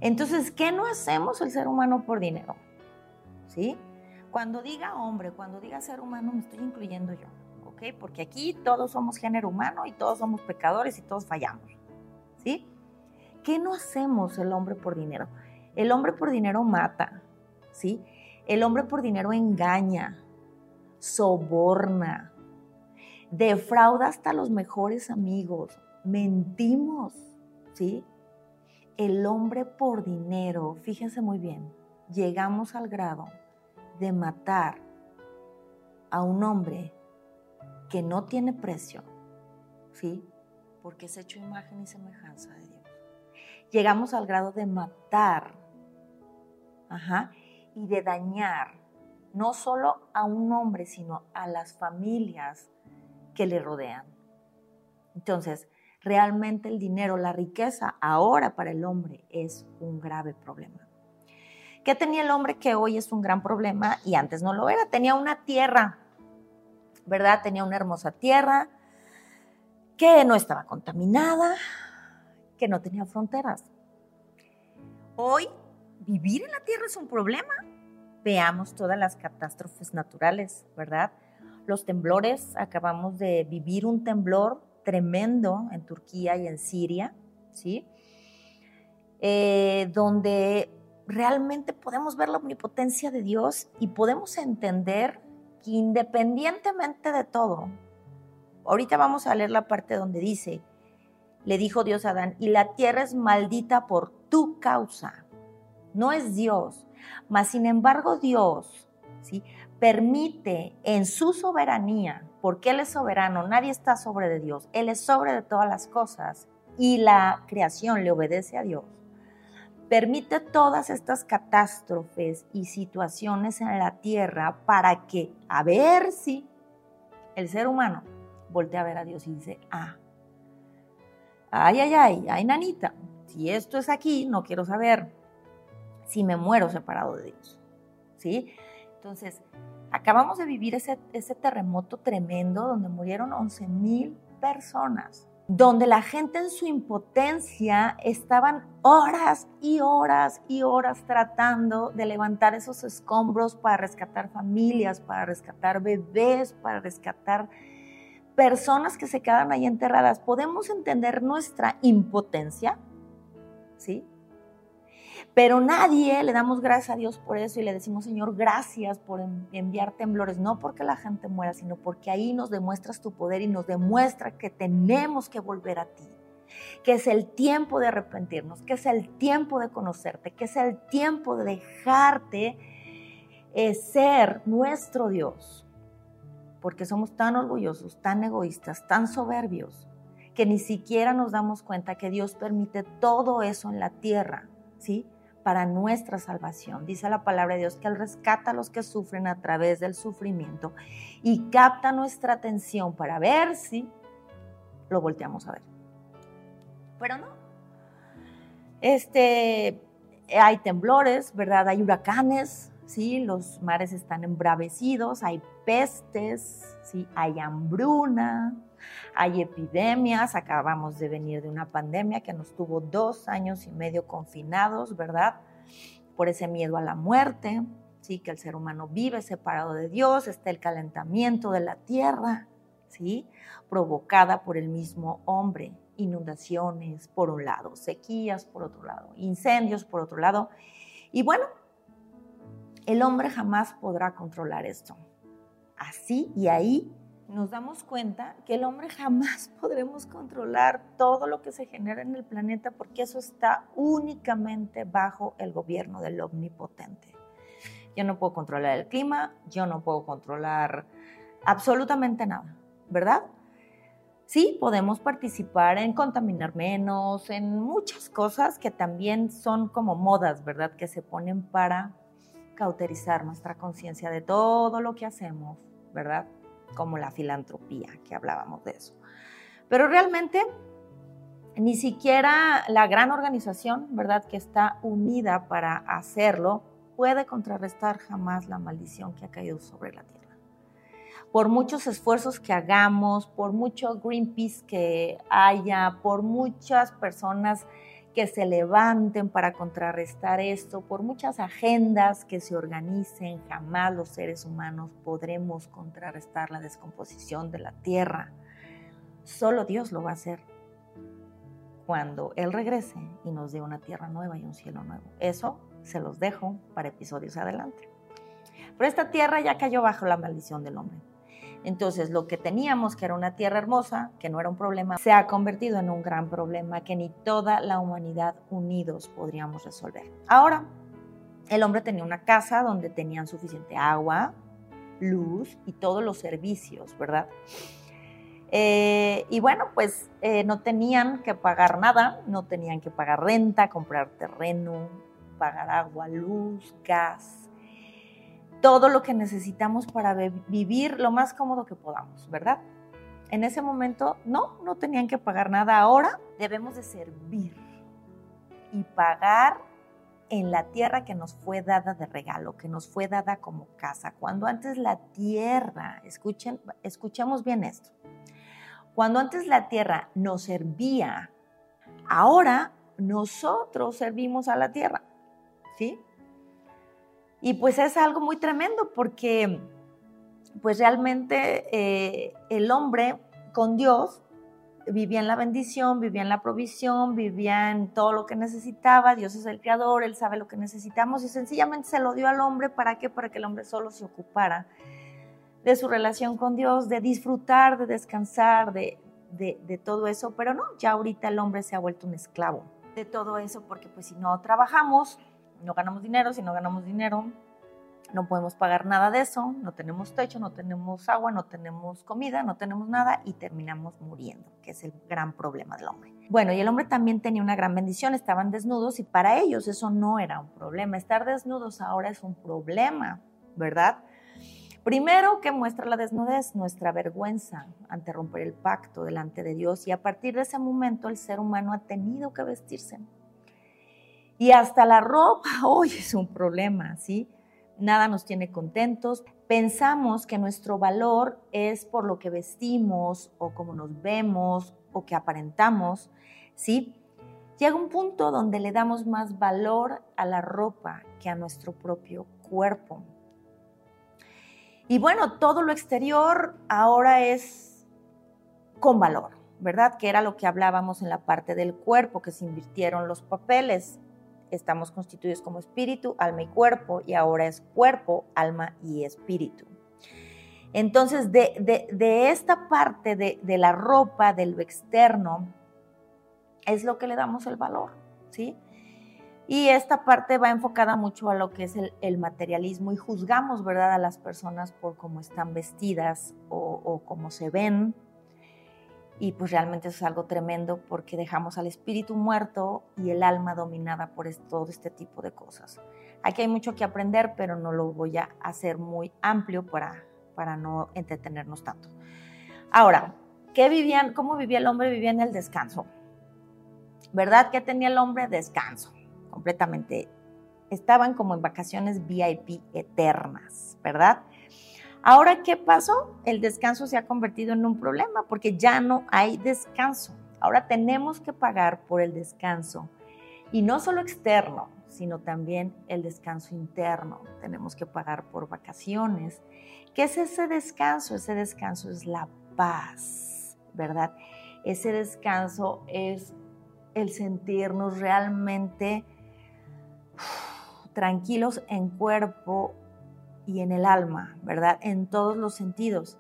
Entonces, ¿qué no hacemos el ser humano por dinero? ¿Sí? Cuando diga hombre, cuando diga ser humano, me estoy incluyendo yo, ¿ok? Porque aquí todos somos género humano y todos somos pecadores y todos fallamos, ¿sí? ¿Qué no hacemos el hombre por dinero? El hombre por dinero mata, ¿sí? El hombre por dinero engaña, soborna, defrauda hasta los mejores amigos, mentimos, ¿sí? El hombre por dinero, fíjense muy bien, llegamos al grado de matar a un hombre que no tiene precio, ¿sí? Porque es hecho imagen y semejanza de Dios. Llegamos al grado de matar, ajá, y de dañar no solo a un hombre, sino a las familias que le rodean. Entonces, realmente el dinero, la riqueza, ahora para el hombre es un grave problema. ¿Qué tenía el hombre que hoy es un gran problema y antes no lo era? Tenía una tierra, ¿verdad? Tenía una hermosa tierra que no estaba contaminada, que no tenía fronteras. Hoy vivir en la tierra es un problema. Veamos todas las catástrofes naturales, ¿verdad? Los temblores, acabamos de vivir un temblor tremendo en Turquía y en Siria, ¿sí? Eh, donde realmente podemos ver la omnipotencia de Dios y podemos entender que independientemente de todo, ahorita vamos a leer la parte donde dice, le dijo Dios a Adán, y la tierra es maldita por tu causa, no es Dios, mas sin embargo Dios, ¿sí? permite en su soberanía, porque Él es soberano, nadie está sobre de Dios, Él es sobre de todas las cosas y la creación le obedece a Dios, permite todas estas catástrofes y situaciones en la tierra para que, a ver si el ser humano voltea a ver a Dios y dice, ah, ay, ay, ay, ay, nanita, si esto es aquí, no quiero saber si me muero separado de Dios, ¿sí? Entonces, acabamos de vivir ese, ese terremoto tremendo donde murieron 11 mil personas, donde la gente en su impotencia estaban horas y horas y horas tratando de levantar esos escombros para rescatar familias, para rescatar bebés, para rescatar personas que se quedan ahí enterradas. ¿Podemos entender nuestra impotencia? ¿Sí? Pero nadie le damos gracias a Dios por eso y le decimos, Señor, gracias por enviar temblores, no porque la gente muera, sino porque ahí nos demuestras tu poder y nos demuestra que tenemos que volver a ti, que es el tiempo de arrepentirnos, que es el tiempo de conocerte, que es el tiempo de dejarte eh, ser nuestro Dios, porque somos tan orgullosos, tan egoístas, tan soberbios, que ni siquiera nos damos cuenta que Dios permite todo eso en la tierra, ¿sí? Para nuestra salvación. Dice la palabra de Dios que Él rescata a los que sufren a través del sufrimiento y capta nuestra atención para ver si lo volteamos a ver. Pero no. Este, hay temblores, ¿verdad? Hay huracanes, ¿sí? Los mares están embravecidos, hay pestes, ¿sí? Hay hambruna, hay epidemias, acabamos de venir de una pandemia que nos tuvo dos años y medio confinados, ¿verdad? Por ese miedo a la muerte, sí, que el ser humano vive separado de Dios, está el calentamiento de la tierra, sí, provocada por el mismo hombre, inundaciones por un lado, sequías por otro lado, incendios por otro lado. Y bueno, el hombre jamás podrá controlar esto. Así y ahí nos damos cuenta que el hombre jamás podremos controlar todo lo que se genera en el planeta porque eso está únicamente bajo el gobierno del omnipotente. Yo no puedo controlar el clima, yo no puedo controlar absolutamente nada, ¿verdad? Sí, podemos participar en contaminar menos, en muchas cosas que también son como modas, ¿verdad? Que se ponen para cauterizar nuestra conciencia de todo lo que hacemos, ¿verdad? Como la filantropía, que hablábamos de eso. Pero realmente ni siquiera la gran organización, ¿verdad?, que está unida para hacerlo, puede contrarrestar jamás la maldición que ha caído sobre la tierra. Por muchos esfuerzos que hagamos, por mucho Greenpeace que haya, por muchas personas que se levanten para contrarrestar esto, por muchas agendas que se organicen, jamás los seres humanos podremos contrarrestar la descomposición de la tierra. Solo Dios lo va a hacer. cuando Él regrese y nos dé una tierra nueva y un cielo nuevo. Eso se los dejo para episodios adelante. Pero esta tierra ya cayó bajo la maldición del hombre. Entonces, lo que teníamos, que era una tierra hermosa, que no era un problema, se ha convertido en un gran problema que ni toda la humanidad unidos podríamos resolver. Ahora, el hombre tenía una casa donde tenían suficiente agua, luz y todos los servicios, ¿verdad? Eh, y bueno, pues eh, no tenían que pagar nada, no tenían que pagar renta, comprar terreno, pagar agua, luz, gas, todo lo que necesitamos para vivir lo más cómodo que podamos, ¿verdad? En ese momento no, no tenían que pagar nada. Ahora debemos de servir y pagar en la tierra que nos fue dada de regalo, que nos fue dada como casa. Cuando antes la tierra, escuchen, escuchemos bien esto, cuando antes la tierra nos servía, ahora nosotros servimos a la tierra, ¿sí? Y pues es algo muy tremendo porque pues realmente eh, el hombre con Dios vivía en la bendición, vivía en la provisión, vivía en todo lo que necesitaba. Dios es el creador, Él sabe lo que necesitamos y sencillamente se lo dio al hombre. ¿Para qué? Para que el hombre solo se ocupara de su relación con Dios, de disfrutar, de descansar, de, de todo eso. Pero no, ya ahorita el hombre se ha vuelto un esclavo de todo eso porque pues si no trabajamos, no ganamos dinero, si no ganamos dinero, no podemos pagar nada de eso, no tenemos techo, no tenemos agua, no tenemos comida, no tenemos nada y terminamos muriendo, que es el gran problema del hombre. Bueno, y el hombre también tenía una gran bendición, estaban desnudos y para ellos eso no era un problema. Estar desnudos ahora es un problema, ¿verdad? Primero que muestra la desnudez, nuestra vergüenza ante romper el pacto delante de Dios y a partir de ese momento el ser humano ha tenido que vestirse y hasta la ropa hoy es un problema, ¿sí? Nada nos tiene contentos. Pensamos que nuestro valor es por lo que vestimos o como nos vemos o que aparentamos, ¿sí? Llega un punto donde le damos más valor a la ropa que a nuestro propio cuerpo. Y bueno, todo lo exterior ahora es con valor, ¿verdad? Que era lo que hablábamos en la parte del cuerpo, que se invirtieron los papeles estamos constituidos como espíritu, alma y cuerpo, y ahora es cuerpo, alma y espíritu. Entonces, de, esta parte de, la ropa, de lo externo, es lo que le damos el valor, ¿sí? Y esta parte va enfocada mucho a lo que es el, materialismo y juzgamos, ¿verdad?, a las personas por cómo están vestidas o cómo se ven, y pues realmente eso es algo tremendo porque dejamos al espíritu muerto y el alma dominada por todo este tipo de cosas. Aquí hay mucho que aprender, pero no lo voy a hacer muy amplio para, para no entretenernos tanto. Ahora, ¿qué vivían, ¿cómo vivía el hombre? Vivía en el descanso. ¿Verdad que tenía el hombre? Descanso, completamente. Estaban como en vacaciones VIP eternas, ¿verdad? Ahora, ¿qué pasó? El descanso se ha convertido en un problema porque ya no hay descanso. Ahora tenemos que pagar por el descanso. Y no solo externo, sino también el descanso interno. Tenemos que pagar por vacaciones. ¿Qué es ese descanso? Ese descanso es la paz, ¿verdad? Ese descanso es el sentirnos realmente tranquilos en cuerpo y en el alma, ¿verdad? En todos los sentidos.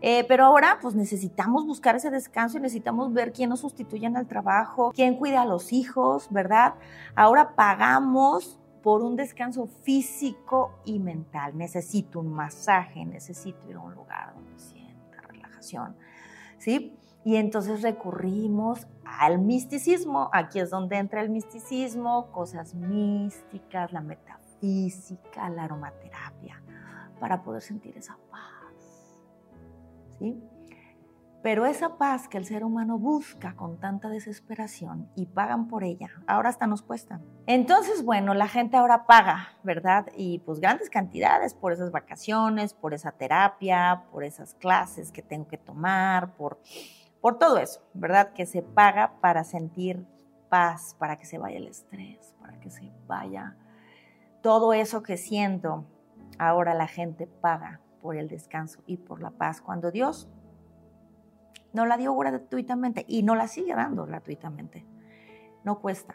Eh, pero ahora pues necesitamos buscar ese descanso y necesitamos ver quién nos sustituye en el trabajo, quién cuida a los hijos, ¿verdad? Ahora pagamos por un descanso físico y mental. Necesito un masaje, necesito ir a un lugar donde sienta relajación, ¿sí? Y entonces recurrimos al misticismo. Aquí es donde entra el misticismo, cosas místicas, la metafísica física, la aromaterapia, para poder sentir esa paz. ¿Sí? Pero esa paz que el ser humano busca con tanta desesperación y pagan por ella, ahora hasta nos cuesta. Entonces, bueno, la gente ahora paga, ¿verdad? Y pues grandes cantidades por esas vacaciones, por esa terapia, por esas clases que tengo que tomar, por, por todo eso, ¿verdad? Que se paga para sentir paz, para que se vaya el estrés, para que se vaya todo eso que siento, ahora la gente paga por el descanso y por la paz, cuando Dios No la dio gratuitamente y no la sigue dando gratuitamente. No cuesta,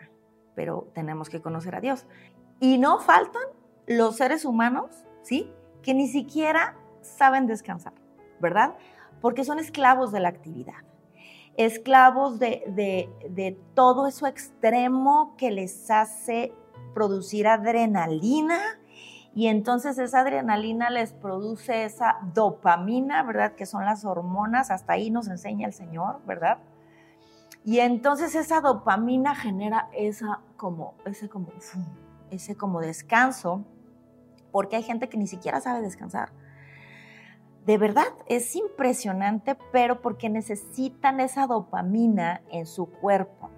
pero tenemos que conocer a Dios. Y no faltan los seres humanos, ¿sí? Que ni siquiera saben descansar, ¿verdad? Porque son esclavos de la actividad, esclavos de, de, de todo eso extremo que les hace producir adrenalina, y entonces esa adrenalina les produce esa dopamina, ¿verdad? Que son las hormonas, hasta ahí nos enseña el Señor, ¿verdad? Y entonces esa dopamina genera esa como, ese como, ese como descanso, porque hay gente que ni siquiera sabe descansar. De verdad, es impresionante, pero porque necesitan esa dopamina en su cuerpo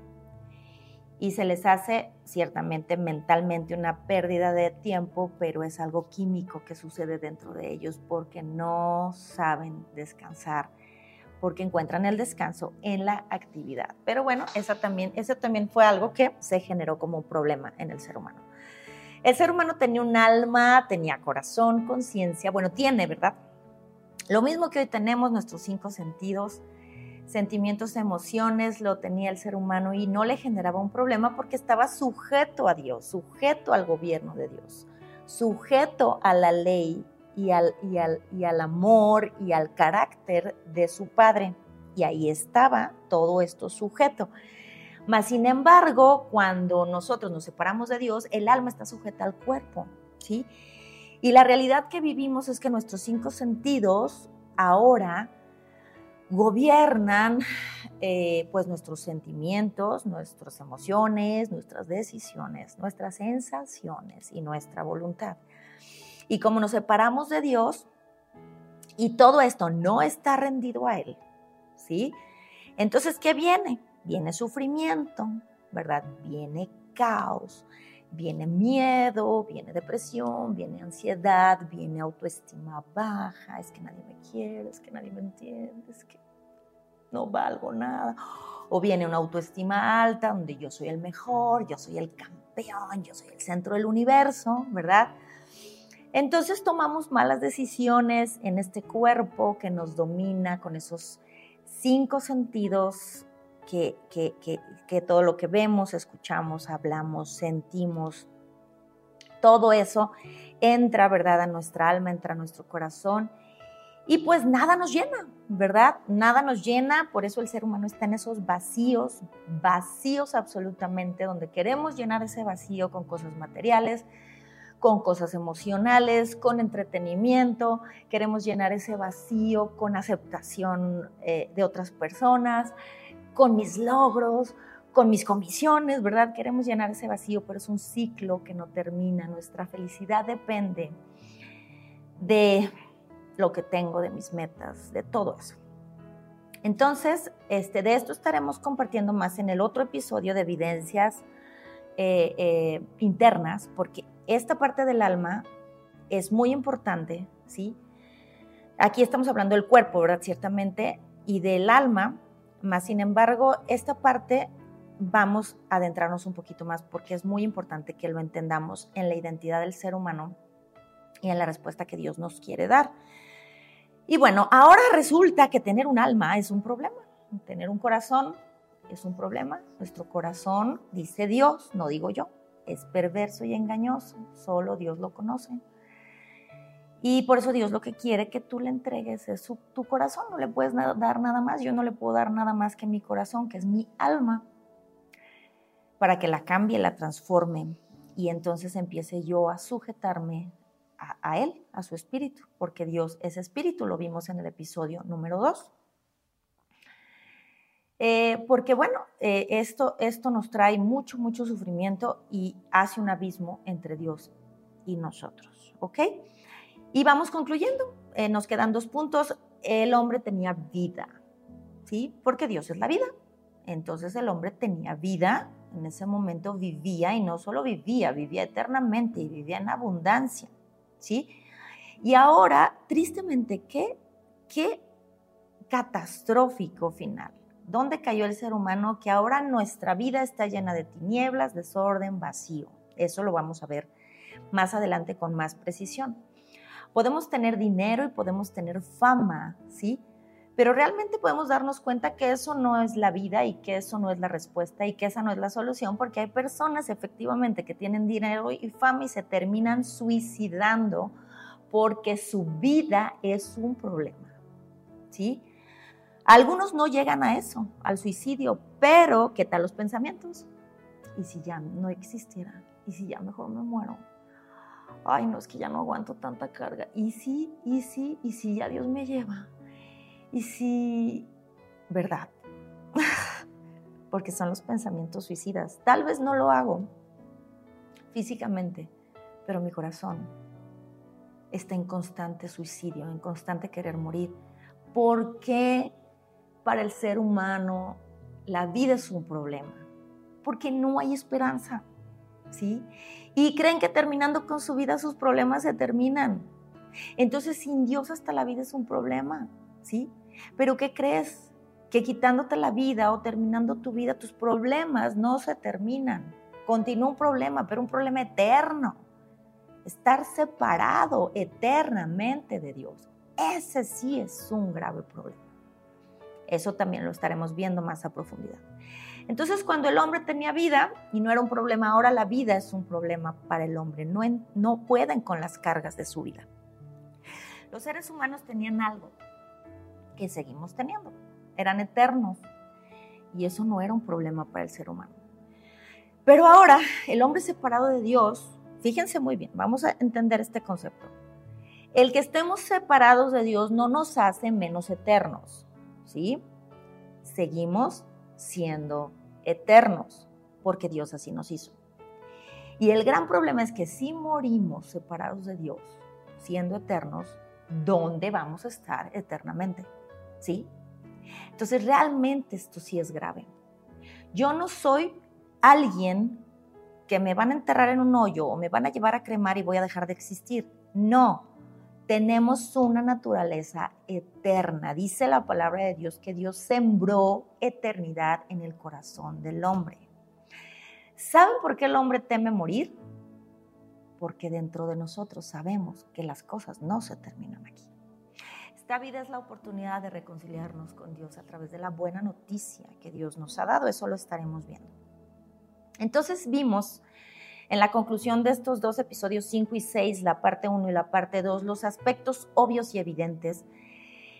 y se les hace ciertamente mentalmente una pérdida de tiempo, pero es algo químico que sucede dentro de ellos porque no saben descansar, porque encuentran el descanso en la actividad. Pero bueno, esa también, eso también fue algo que se generó como un problema en el ser humano. El ser humano tenía un alma, tenía corazón, conciencia, bueno, tiene, ¿verdad? Lo mismo que hoy tenemos nuestros cinco sentidos, sentimientos, emociones, lo tenía el ser humano y no le generaba un problema porque estaba sujeto a Dios, sujeto al gobierno de Dios, sujeto a la ley y al, y al, y al amor y al carácter de su padre. Y ahí estaba todo esto sujeto. Mas, sin embargo, cuando nosotros nos separamos de Dios, el alma está sujeta al cuerpo, ¿sí? Y la realidad que vivimos es que nuestros cinco sentidos ahora gobiernan eh, pues nuestros sentimientos, nuestras emociones, nuestras decisiones, nuestras sensaciones y nuestra voluntad. Y como nos separamos de Dios y todo esto no está rendido a Él, ¿sí? Entonces, ¿qué viene? Viene sufrimiento, ¿verdad? Viene caos, viene miedo, viene depresión, viene ansiedad, viene autoestima baja, es que nadie me quiere, es que nadie me entiende, es que no valgo nada. O viene una autoestima alta donde yo soy el mejor, yo soy el campeón, yo soy el centro del universo, ¿verdad? Entonces tomamos malas decisiones en este cuerpo que nos domina con esos cinco sentidos que, que, todo lo que vemos, escuchamos, hablamos, sentimos, todo eso entra, ¿verdad?, a nuestra alma, entra a nuestro corazón y pues nada nos llena, ¿verdad? Nada nos llena, por eso el ser humano está en esos vacíos, vacíos absolutamente, donde queremos llenar ese vacío con cosas materiales, con cosas emocionales, con entretenimiento, queremos llenar ese vacío con aceptación eh, de otras personas, con mis logros, con mis comisiones, ¿verdad? Queremos llenar ese vacío, pero es un ciclo que no termina. Nuestra felicidad depende de lo que tengo, de mis metas, de todo eso. Entonces, este, de esto estaremos compartiendo más en el otro episodio de evidencias eh, eh, internas, porque esta parte del alma es muy importante, ¿sí? Aquí estamos hablando del cuerpo, ¿verdad? Ciertamente, y del alma, más sin embargo, esta parte vamos a adentrarnos un poquito más porque es muy importante que lo entendamos en la identidad del ser humano y en la respuesta que Dios nos quiere dar. Y bueno, ahora resulta que tener un alma es un problema, tener un corazón es un problema. Nuestro corazón, dice Dios, no digo yo, es perverso y engañoso, solo Dios lo conoce. Y por eso Dios lo que quiere que tú le entregues es tu corazón, no le puedes dar nada más, yo no le puedo dar nada más que mi corazón, que es mi alma, para que la cambie, la transforme y entonces empiece yo a sujetarme a, Él, a su espíritu, porque Dios es espíritu, lo vimos en el episodio número 2. Eh, porque bueno, eh, esto, esto nos trae mucho, mucho sufrimiento y hace un abismo entre Dios y nosotros, ¿ok? Y vamos concluyendo. Eh, nos quedan dos puntos. El hombre tenía vida, ¿sí? Porque Dios es la vida. Entonces el hombre tenía vida, en ese momento vivía y no solo vivía, vivía eternamente y vivía en abundancia, ¿sí? Y ahora, tristemente, qué, qué catastrófico final. ¿Dónde cayó el ser humano? Que ahora nuestra vida está llena de tinieblas, desorden, vacío. Eso lo vamos a ver más adelante con más precisión. Podemos tener dinero y podemos tener fama, ¿sí? Pero realmente podemos darnos cuenta que eso no es la vida y que eso no es la respuesta y que esa no es la solución, porque hay personas efectivamente que tienen dinero y fama y se terminan suicidando porque su vida es un problema. ¿Sí? Algunos no llegan a eso, al suicidio, pero ¿qué tal los pensamientos? ¿Y si ya no existiera? ¿Y si ya mejor me muero? Ay, no, es que ya no aguanto tanta carga. ¿Y si, y si, y si ya Dios me lleva? ¿Y si, verdad? Porque son los pensamientos suicidas. Tal vez no lo hago físicamente, pero mi corazón está en constante suicidio, en constante querer morir. Porque para el ser humano la vida es un problema? Porque no hay esperanza, ¿sí? Y creen que terminando con su vida sus problemas se terminan. Entonces, sin Dios hasta la vida es un problema, ¿sí? Pero ¿qué crees? Que quitándote la vida o terminando tu vida, tus problemas no se terminan. Continúa un problema, pero un problema eterno. Estar separado eternamente de Dios. Ese sí es un grave problema. Eso también lo estaremos viendo más a profundidad. Entonces, cuando el hombre tenía vida y no era un problema, ahora la vida es un problema para el hombre. No, no pueden con las cargas de su vida. Los seres humanos tenían algo que seguimos teniendo. Eran eternos. Y eso no era un problema para el ser humano. Pero ahora, el hombre separado de Dios, fíjense muy bien, vamos a entender este concepto. El que estemos separados de Dios no nos hace menos eternos, ¿sí? Seguimos siendo eternos, porque Dios así nos hizo. Y el gran problema es que si morimos separados de Dios, siendo eternos, ¿dónde vamos a estar eternamente? ¿sí? Entonces realmente esto sí es grave. Yo no soy alguien que me van a enterrar en un hoyo o me van a llevar a cremar y voy a dejar de existir. No, tenemos una naturaleza eterna. Dice la palabra de Dios que Dios sembró eternidad en el corazón del hombre. ¿Saben por qué el hombre teme morir? Porque dentro de nosotros sabemos que las cosas no se terminan aquí. Esta vida es la oportunidad de reconciliarnos con Dios a través de la buena noticia que Dios nos ha dado. Eso lo estaremos viendo. Entonces vimos en la conclusión de estos dos episodios 5 y 6, la parte 1 y la parte 2, los aspectos obvios y evidentes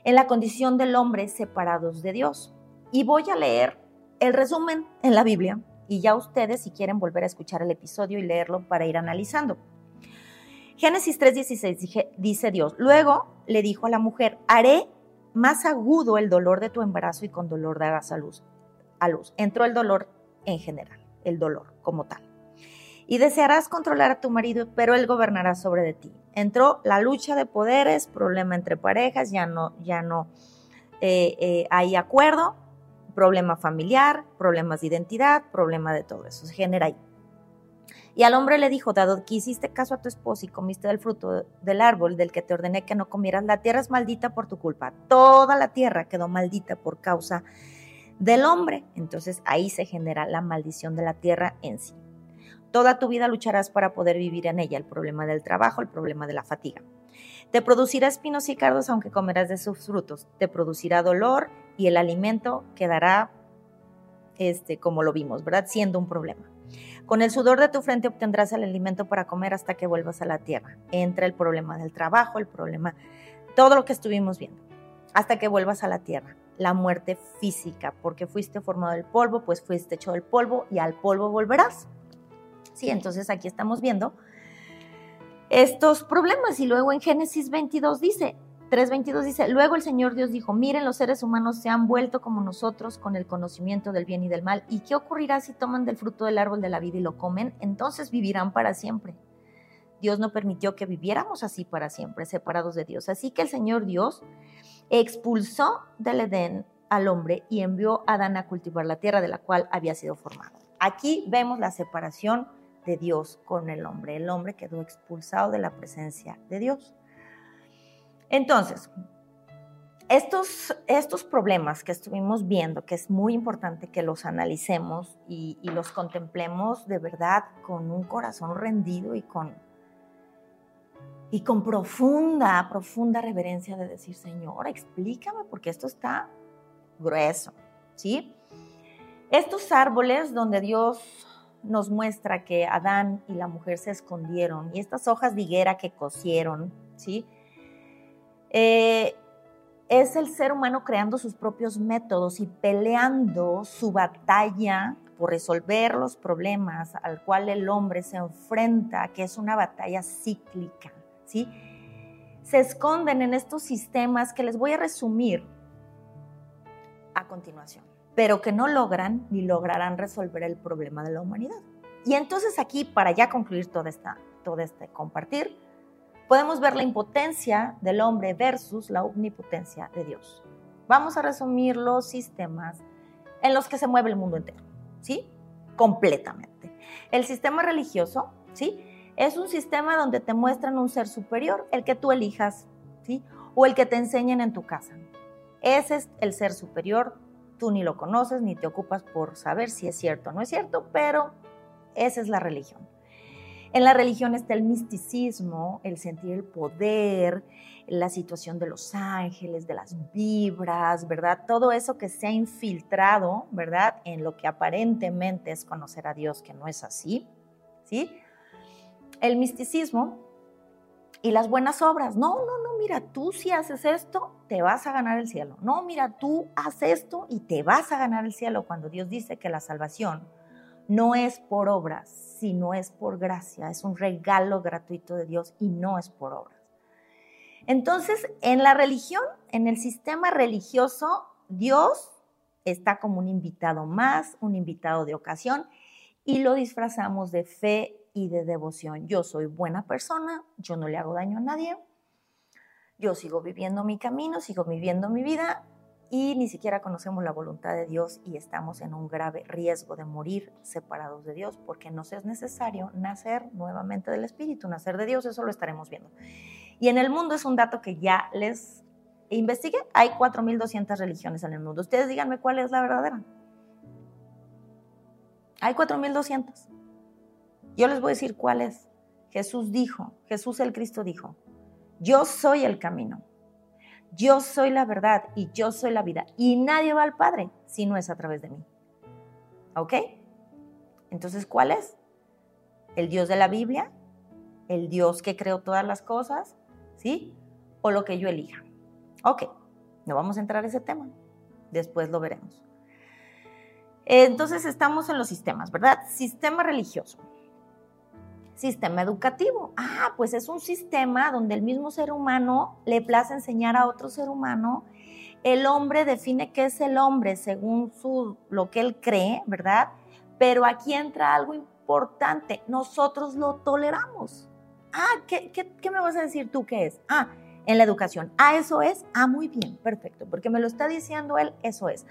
en la condición del hombre separados de Dios. Y voy a leer el resumen en la Biblia y ya ustedes si quieren volver a escuchar el episodio y leerlo para ir analizando. Génesis 3:16 dice Dios, luego le dijo a la mujer, haré más agudo el dolor de tu embarazo y con dolor darás a luz. A luz. Entró el dolor en general, el dolor como tal. Y desearás controlar a tu marido, pero él gobernará sobre de ti. Entró la lucha de poderes, problema entre parejas, ya no, ya no eh, eh, hay acuerdo, problema familiar, problemas de identidad, problema de todo eso. Se genera ahí. Y al hombre le dijo, dado que hiciste caso a tu esposo y comiste del fruto del árbol del que te ordené que no comieras, la tierra es maldita por tu culpa. Toda la tierra quedó maldita por causa del hombre. Entonces ahí se genera la maldición de la tierra en sí. Toda tu vida lucharás para poder vivir en ella, el problema del trabajo, el problema de la fatiga. Te producirá espinos y cardos aunque comerás de sus frutos. Te producirá dolor y el alimento quedará, este, como lo vimos, ¿verdad? Siendo un problema. Con el sudor de tu frente obtendrás el alimento para comer hasta que vuelvas a la tierra. Entra el problema del trabajo, el problema, todo lo que estuvimos viendo, hasta que vuelvas a la tierra. La muerte física, porque fuiste formado del polvo, pues fuiste hecho del polvo y al polvo volverás. Sí, entonces aquí estamos viendo estos problemas y luego en Génesis 22 dice, 3.22 dice, luego el Señor Dios dijo, miren, los seres humanos se han vuelto como nosotros con el conocimiento del bien y del mal. ¿Y qué ocurrirá si toman del fruto del árbol de la vida y lo comen? Entonces vivirán para siempre. Dios no permitió que viviéramos así para siempre, separados de Dios. Así que el Señor Dios expulsó del Edén al hombre y envió a Adán a cultivar la tierra de la cual había sido formado. Aquí vemos la separación de Dios con el hombre. El hombre quedó expulsado de la presencia de Dios. Entonces, estos, estos problemas que estuvimos viendo, que es muy importante que los analicemos y, los contemplemos de verdad con un corazón rendido y con, y con profunda, profunda reverencia de decir, Señor, explícame porque esto está grueso, ¿sí? Estos árboles donde Dios nos muestra que Adán y la mujer se escondieron y estas hojas de higuera que cosieron, ¿sí? Eh, es el ser humano creando sus propios métodos y peleando su batalla por resolver los problemas al cual el hombre se enfrenta, que es una batalla cíclica, ¿sí? Se esconden en estos sistemas que les voy a resumir a continuación, pero que no logran ni lograrán resolver el problema de la humanidad. Y entonces aquí, para ya concluir toda esta, todo este compartir, podemos ver la impotencia del hombre versus la omnipotencia de Dios. Vamos a resumir los sistemas en los que se mueve el mundo entero, ¿sí? Completamente. El sistema religioso, ¿sí? Es un sistema donde te muestran un ser superior, el que tú elijas, ¿sí? O el que te enseñen en tu casa. Ese es el ser superior, tú ni lo conoces ni te ocupas por saber si es cierto o no es cierto, pero esa es la religión. En la religión está el misticismo, el sentir el poder, la situación de los ángeles, de las vibras, ¿verdad? Todo eso que se ha infiltrado, ¿verdad? En lo que aparentemente es conocer a Dios, que no es así, ¿sí? El misticismo y las buenas obras. No, no, no, mira, tú si haces esto, te vas a ganar el cielo. No, mira, tú haces esto y te vas a ganar el cielo cuando Dios dice que la salvación no es por obras, sino es por gracia, es un regalo gratuito de Dios y no es por obras. Entonces, en la religión, en el sistema religioso, Dios está como un invitado más, un invitado de ocasión, y lo disfrazamos de fe y de devoción. Yo soy buena persona, yo no le hago daño a nadie, yo sigo viviendo mi camino, sigo viviendo mi vida y ni siquiera conocemos la voluntad de Dios y estamos en un grave riesgo de morir separados de Dios porque nos es necesario nacer nuevamente del Espíritu, nacer de Dios, eso lo estaremos viendo. Y en el mundo es un dato que ya les investigué, hay 4.200 religiones en el mundo. Ustedes díganme cuál es la verdadera. Hay 4.200. Yo les voy a decir cuál es. Jesús dijo, Jesús el Cristo dijo, yo soy el camino, yo soy la verdad y yo soy la vida. Y nadie va al Padre si no es a través de mí. ¿Ok? Entonces, ¿cuál es? ¿El Dios de la Biblia? ¿El Dios que creó todas las cosas? ¿Sí? ¿O lo que yo elija? Ok, no vamos a entrar a ese tema. Después lo veremos. Entonces estamos en los sistemas, ¿verdad? Sistema religioso sistema educativo. Ah, pues es un sistema donde el mismo ser humano le place enseñar a otro ser humano. El hombre define qué es el hombre según su, lo que él cree, ¿verdad? Pero aquí entra algo importante. Nosotros lo toleramos. Ah, ¿qué, qué me vas a decir tú qué es? Ah, en la educación. Ah, eso es. Ah, muy bien, perfecto. Porque me lo está diciendo él, eso es.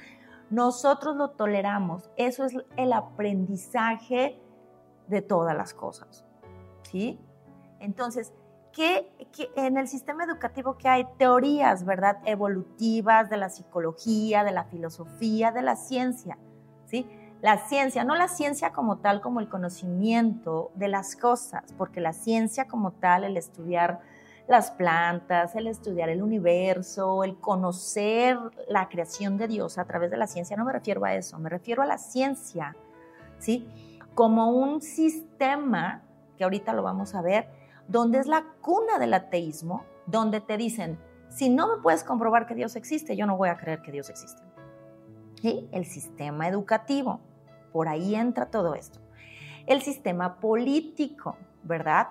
Nosotros lo toleramos. Eso es el aprendizaje de todas las cosas. Entonces, ¿qué, en el sistema educativo que hay teorías, ¿verdad? Evolutivas de la psicología, de la filosofía, de la ciencia, ¿sí? La ciencia, no la ciencia como tal, como el conocimiento de las cosas, porque la ciencia como tal, el estudiar las plantas, el estudiar el universo, el conocer la creación de Dios a través de la ciencia, no me refiero a eso, me refiero a la ciencia, ¿sí? Como un sistema que ahorita lo vamos a ver, donde es la cuna del ateísmo, donde te dicen, si no me puedes comprobar que Dios existe, yo no voy a creer que Dios existe. Y el sistema educativo, por ahí entra todo esto. El sistema político, ¿verdad?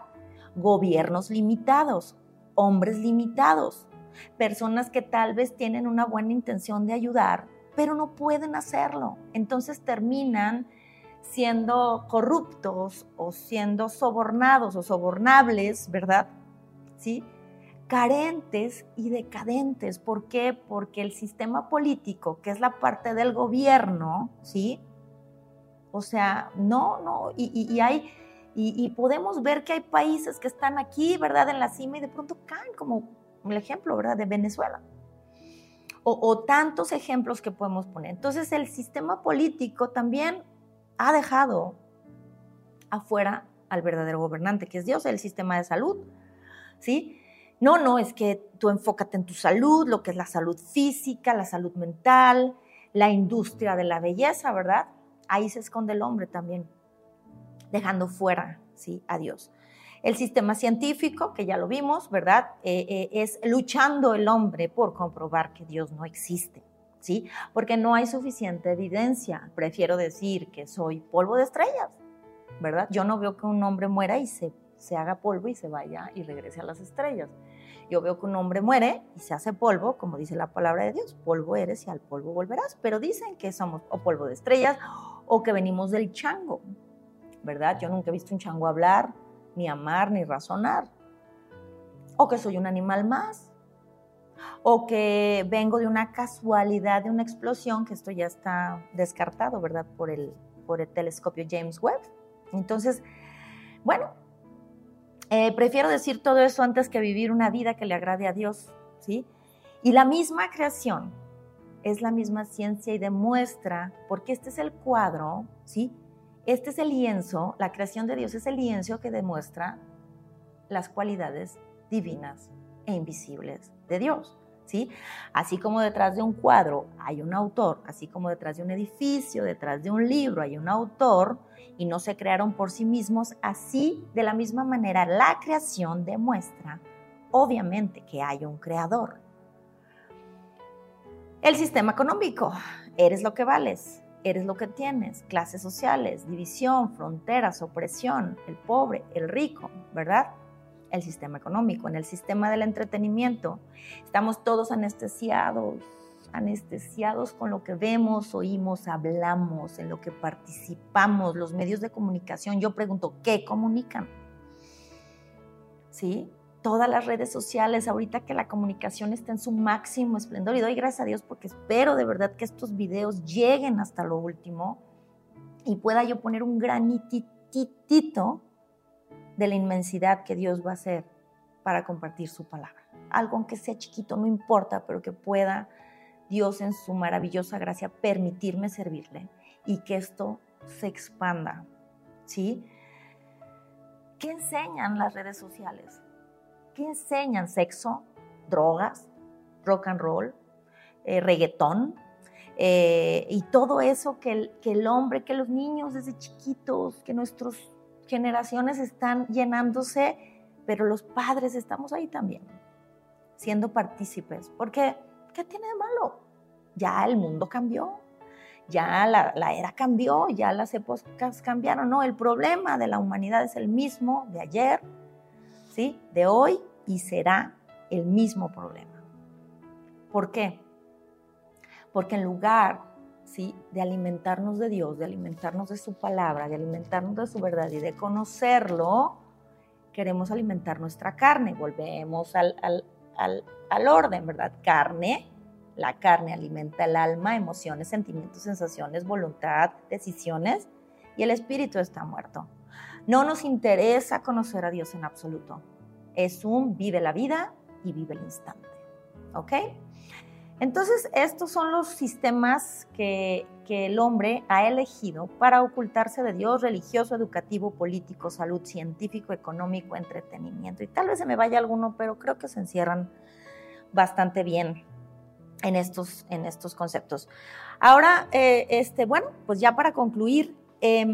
Gobiernos limitados, hombres limitados, personas que tal vez tienen una buena intención de ayudar, pero no pueden hacerlo. Entonces terminan siendo corruptos o siendo sobornados o sobornables, ¿verdad? ¿Sí? Carentes y decadentes. ¿Por qué? Porque el sistema político, que es la parte del gobierno, ¿sí? O sea, no, no, y, hay, y, podemos ver que hay países que están aquí, ¿verdad? En la cima y de pronto caen, como el ejemplo, ¿verdad? De Venezuela. O, o, tantos ejemplos que podemos poner. Entonces el sistema político también ha dejado afuera al verdadero gobernante, que es Dios, el sistema de salud. ¿sí? No, no, es que tú enfócate en tu salud, lo que es la salud física, la salud mental, la industria de la belleza, ¿verdad? Ahí se esconde el hombre también, dejando fuera, ¿sí? A Dios. El sistema científico, que ya lo vimos, ¿verdad? Eh, eh, es luchando el hombre por comprobar que Dios no existe, ¿sí? Porque no hay suficiente evidencia. Prefiero decir que soy polvo de estrellas, ¿verdad? Yo no veo que un hombre muera y se, se haga polvo y se vaya y regrese a las estrellas. Yo veo que un hombre muere y se hace polvo, como dice la palabra de Dios, polvo eres y al polvo volverás. Pero dicen que somos o polvo de estrellas o que venimos del chango, ¿verdad? Yo nunca he visto un chango hablar, ni amar, ni razonar. O que soy un animal más. O que vengo de una casualidad, de una explosión, que esto ya está descartado, ¿verdad? Por el, por el telescopio James Webb. Entonces, bueno, eh, prefiero decir todo eso antes que vivir una vida que le agrade a Dios, ¿sí? Y la misma creación es la misma ciencia y demuestra, porque este es el cuadro, ¿sí? Este es el lienzo, la creación de Dios es el lienzo que demuestra las cualidades divinas e invisibles de Dios. ¿Sí? Así como detrás de un cuadro hay un autor, así como detrás de un edificio, detrás de un libro hay un autor y no se crearon por sí mismos, así de la misma manera la creación demuestra obviamente que hay un creador. El sistema económico, eres lo que vales, eres lo que tienes, clases sociales, división, fronteras, opresión, el pobre, el rico, ¿verdad? El sistema económico, en el sistema del entretenimiento, estamos todos anestesiados, anestesiados con lo que vemos, oímos, hablamos, en lo que participamos, los medios de comunicación. Yo pregunto, ¿qué comunican? ¿Sí? todas las redes sociales, ahorita que la comunicación está en su máximo esplendor y doy gracias a Dios porque espero de verdad que estos videos lleguen hasta lo último y pueda yo poner un granititito de la inmensidad que Dios va a hacer para compartir su palabra. Algo aunque sea chiquito, no importa, pero que pueda Dios en su maravillosa gracia permitirme servirle y que esto se expanda, ¿sí? ¿Qué enseñan las redes sociales? ¿Qué enseñan? Sexo, drogas, rock and roll, eh, reggaetón, eh, y todo eso que el, que el hombre, que los niños desde chiquitos, que nuestras generaciones están llenándose, pero los padres estamos ahí también, siendo partícipes. Porque, ¿qué tiene de malo? Ya el mundo cambió, ya la, la, era cambió, ya las épocas cambiaron. No, el problema de la humanidad es el mismo de ayer, ¿sí? De hoy y será el mismo problema. ¿Por qué? Porque en lugar ¿sí? de alimentarnos de Dios, de alimentarnos de su palabra, de alimentarnos de su verdad y de conocerlo, queremos alimentar nuestra carne. Volvemos al, al, al, al orden, ¿verdad? Carne, la carne alimenta el alma, emociones, sentimientos, sensaciones, voluntad, decisiones, y el espíritu está muerto. No nos interesa conocer a Dios en absoluto. Es un vive la vida y vive el instante. ¿Ok? Entonces, estos son los sistemas que, el hombre ha elegido para ocultarse de Dios, religioso, educativo, político, salud, científico, económico, entretenimiento. Y tal vez se me vaya alguno, pero creo que se encierran bastante bien en estos, en estos conceptos. Ahora, eh, este, bueno, pues ya para concluir, eh,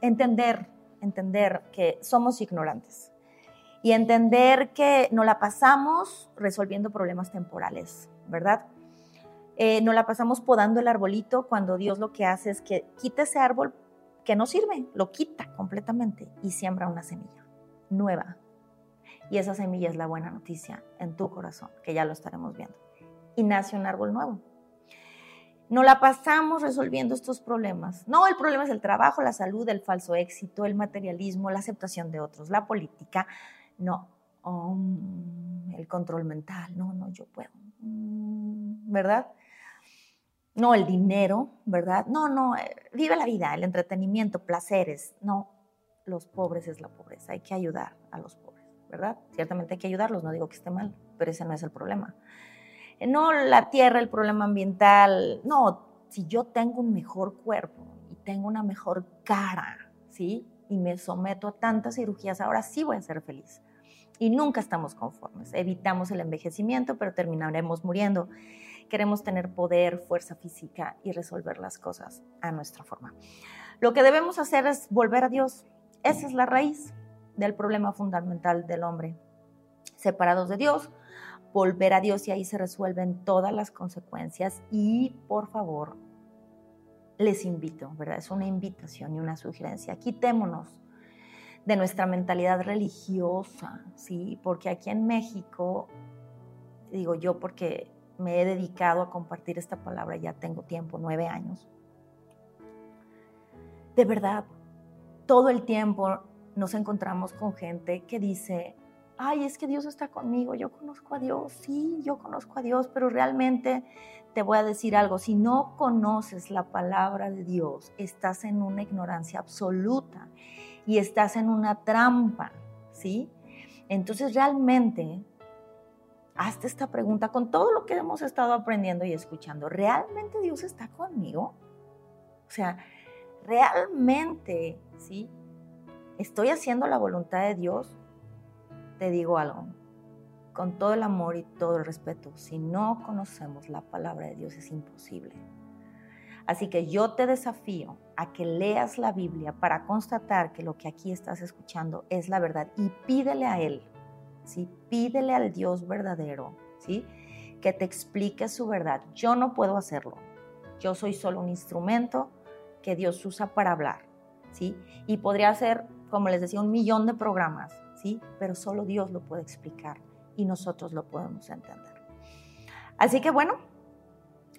entender, entender que somos ignorantes y entender que no la pasamos resolviendo problemas temporales, ¿verdad? Eh, no la pasamos podando el arbolito cuando Dios lo que hace es que quita ese árbol que no sirve, lo quita completamente y siembra una semilla nueva. Y esa semilla es la buena noticia en tu corazón, que ya lo estaremos viendo. Y nace un árbol nuevo. No la pasamos resolviendo estos problemas. No, el problema es el trabajo, la salud, el falso éxito, el materialismo, la aceptación de otros, la política, no, oh, el control mental, no, no, yo puedo, mm, ¿verdad? No, el dinero, ¿verdad? No, no, eh, vive la vida, el entretenimiento, placeres, no, los pobres es la pobreza, hay que ayudar a los pobres, ¿verdad? Ciertamente hay que ayudarlos, no digo que esté mal, pero ese no es el problema. No la tierra, el problema ambiental, no, si yo tengo un mejor cuerpo y tengo una mejor cara, ¿sí? Y me someto a tantas cirugías, ahora sí voy a ser feliz Y nunca estamos conformes. Evitamos el envejecimiento, pero terminaremos muriendo. Queremos tener poder, fuerza física y resolver las cosas a nuestra forma. Lo que debemos hacer es volver a Dios. Esa es la raíz del problema fundamental del hombre. Separados de Dios, volver a Dios y ahí se resuelven todas las consecuencias. Y por favor, les invito, ¿verdad? Es una invitación y una sugerencia. Quitémonos de nuestra mentalidad religiosa, ¿sí? Porque aquí en México, digo yo porque me he dedicado a compartir esta palabra, ya tengo tiempo, nueve años. De verdad, todo el tiempo nos encontramos con gente que dice, ay, es que Dios está conmigo, yo conozco a Dios, sí, yo conozco a Dios, pero realmente te voy a decir algo, si no conoces la palabra de Dios, estás en una ignorancia absoluta y estás en una trampa, ¿sí? Entonces realmente, hazte esta pregunta con todo lo que hemos estado aprendiendo y escuchando, ¿realmente Dios está conmigo? O sea, realmente, ¿sí? ¿Estoy haciendo la voluntad de Dios? Te digo algo, con todo el amor y todo el respeto, si no conocemos la palabra de Dios es imposible. Así que yo te desafío a que leas la Biblia para constatar que lo que aquí estás escuchando es la verdad y pídele a Él, ¿sí? Pídele al Dios verdadero, ¿sí? Que te explique su verdad. Yo no puedo hacerlo. Yo soy solo un instrumento que Dios usa para hablar, ¿sí? Y podría ser, como les decía, un millón de programas, ¿sí? Pero solo Dios lo puede explicar y nosotros lo podemos entender. Así que bueno,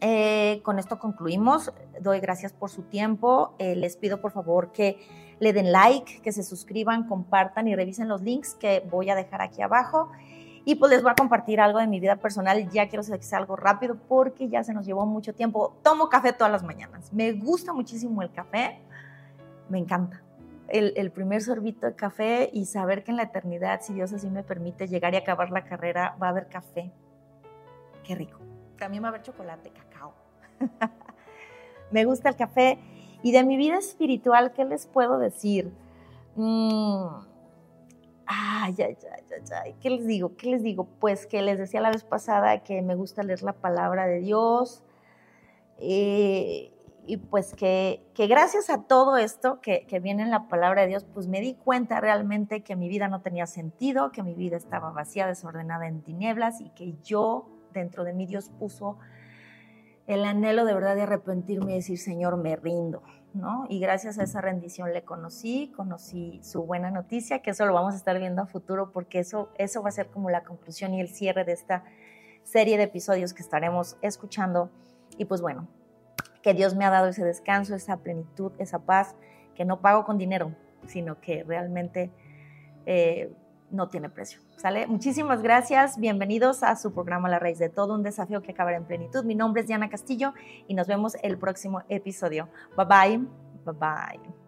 eh, con esto concluimos. Doy gracias por su tiempo. Eh, les pido por favor que le den like, que se suscriban, compartan y revisen los links que voy a dejar aquí abajo. Y pues les voy a compartir algo de mi vida personal. Ya quiero que sea algo rápido porque ya se nos llevó mucho tiempo. Tomo café todas las mañanas. Me gusta muchísimo el café. Me encanta el, primer sorbito de café y saber que en la eternidad, si Dios así me permite llegar y acabar la carrera, va a haber café. Qué rico. También va a haber chocolate. me gusta el café. Y de mi vida espiritual, ¿qué les puedo decir? Mm, ay, ay, ay, ay, ¿qué les digo? ¿Qué les digo? Pues que les decía la vez pasada que me gusta leer la palabra de Dios. Eh, y pues que, gracias a todo esto que, viene en la palabra de Dios, pues me di cuenta realmente que mi vida no tenía sentido, que mi vida estaba vacía, desordenada en tinieblas y que yo dentro de mí Dios puso el anhelo de verdad de arrepentirme y decir, Señor, me rindo, ¿no? Y gracias a esa rendición le conocí, conocí su buena noticia, que eso lo vamos a estar viendo a futuro porque eso, eso va a ser como la conclusión y el cierre de esta serie de episodios que estaremos escuchando. Y pues bueno, que Dios me ha dado ese descanso, esa plenitud, esa paz, que no pago con dinero, sino que realmente eh, no tiene precio. ¿Sale? Muchísimas gracias. Bienvenidos a su programa La Raíz de Todo, un desafío que acabará en plenitud. Mi nombre es Diana Castillo y nos vemos el próximo episodio. Bye bye. Bye bye.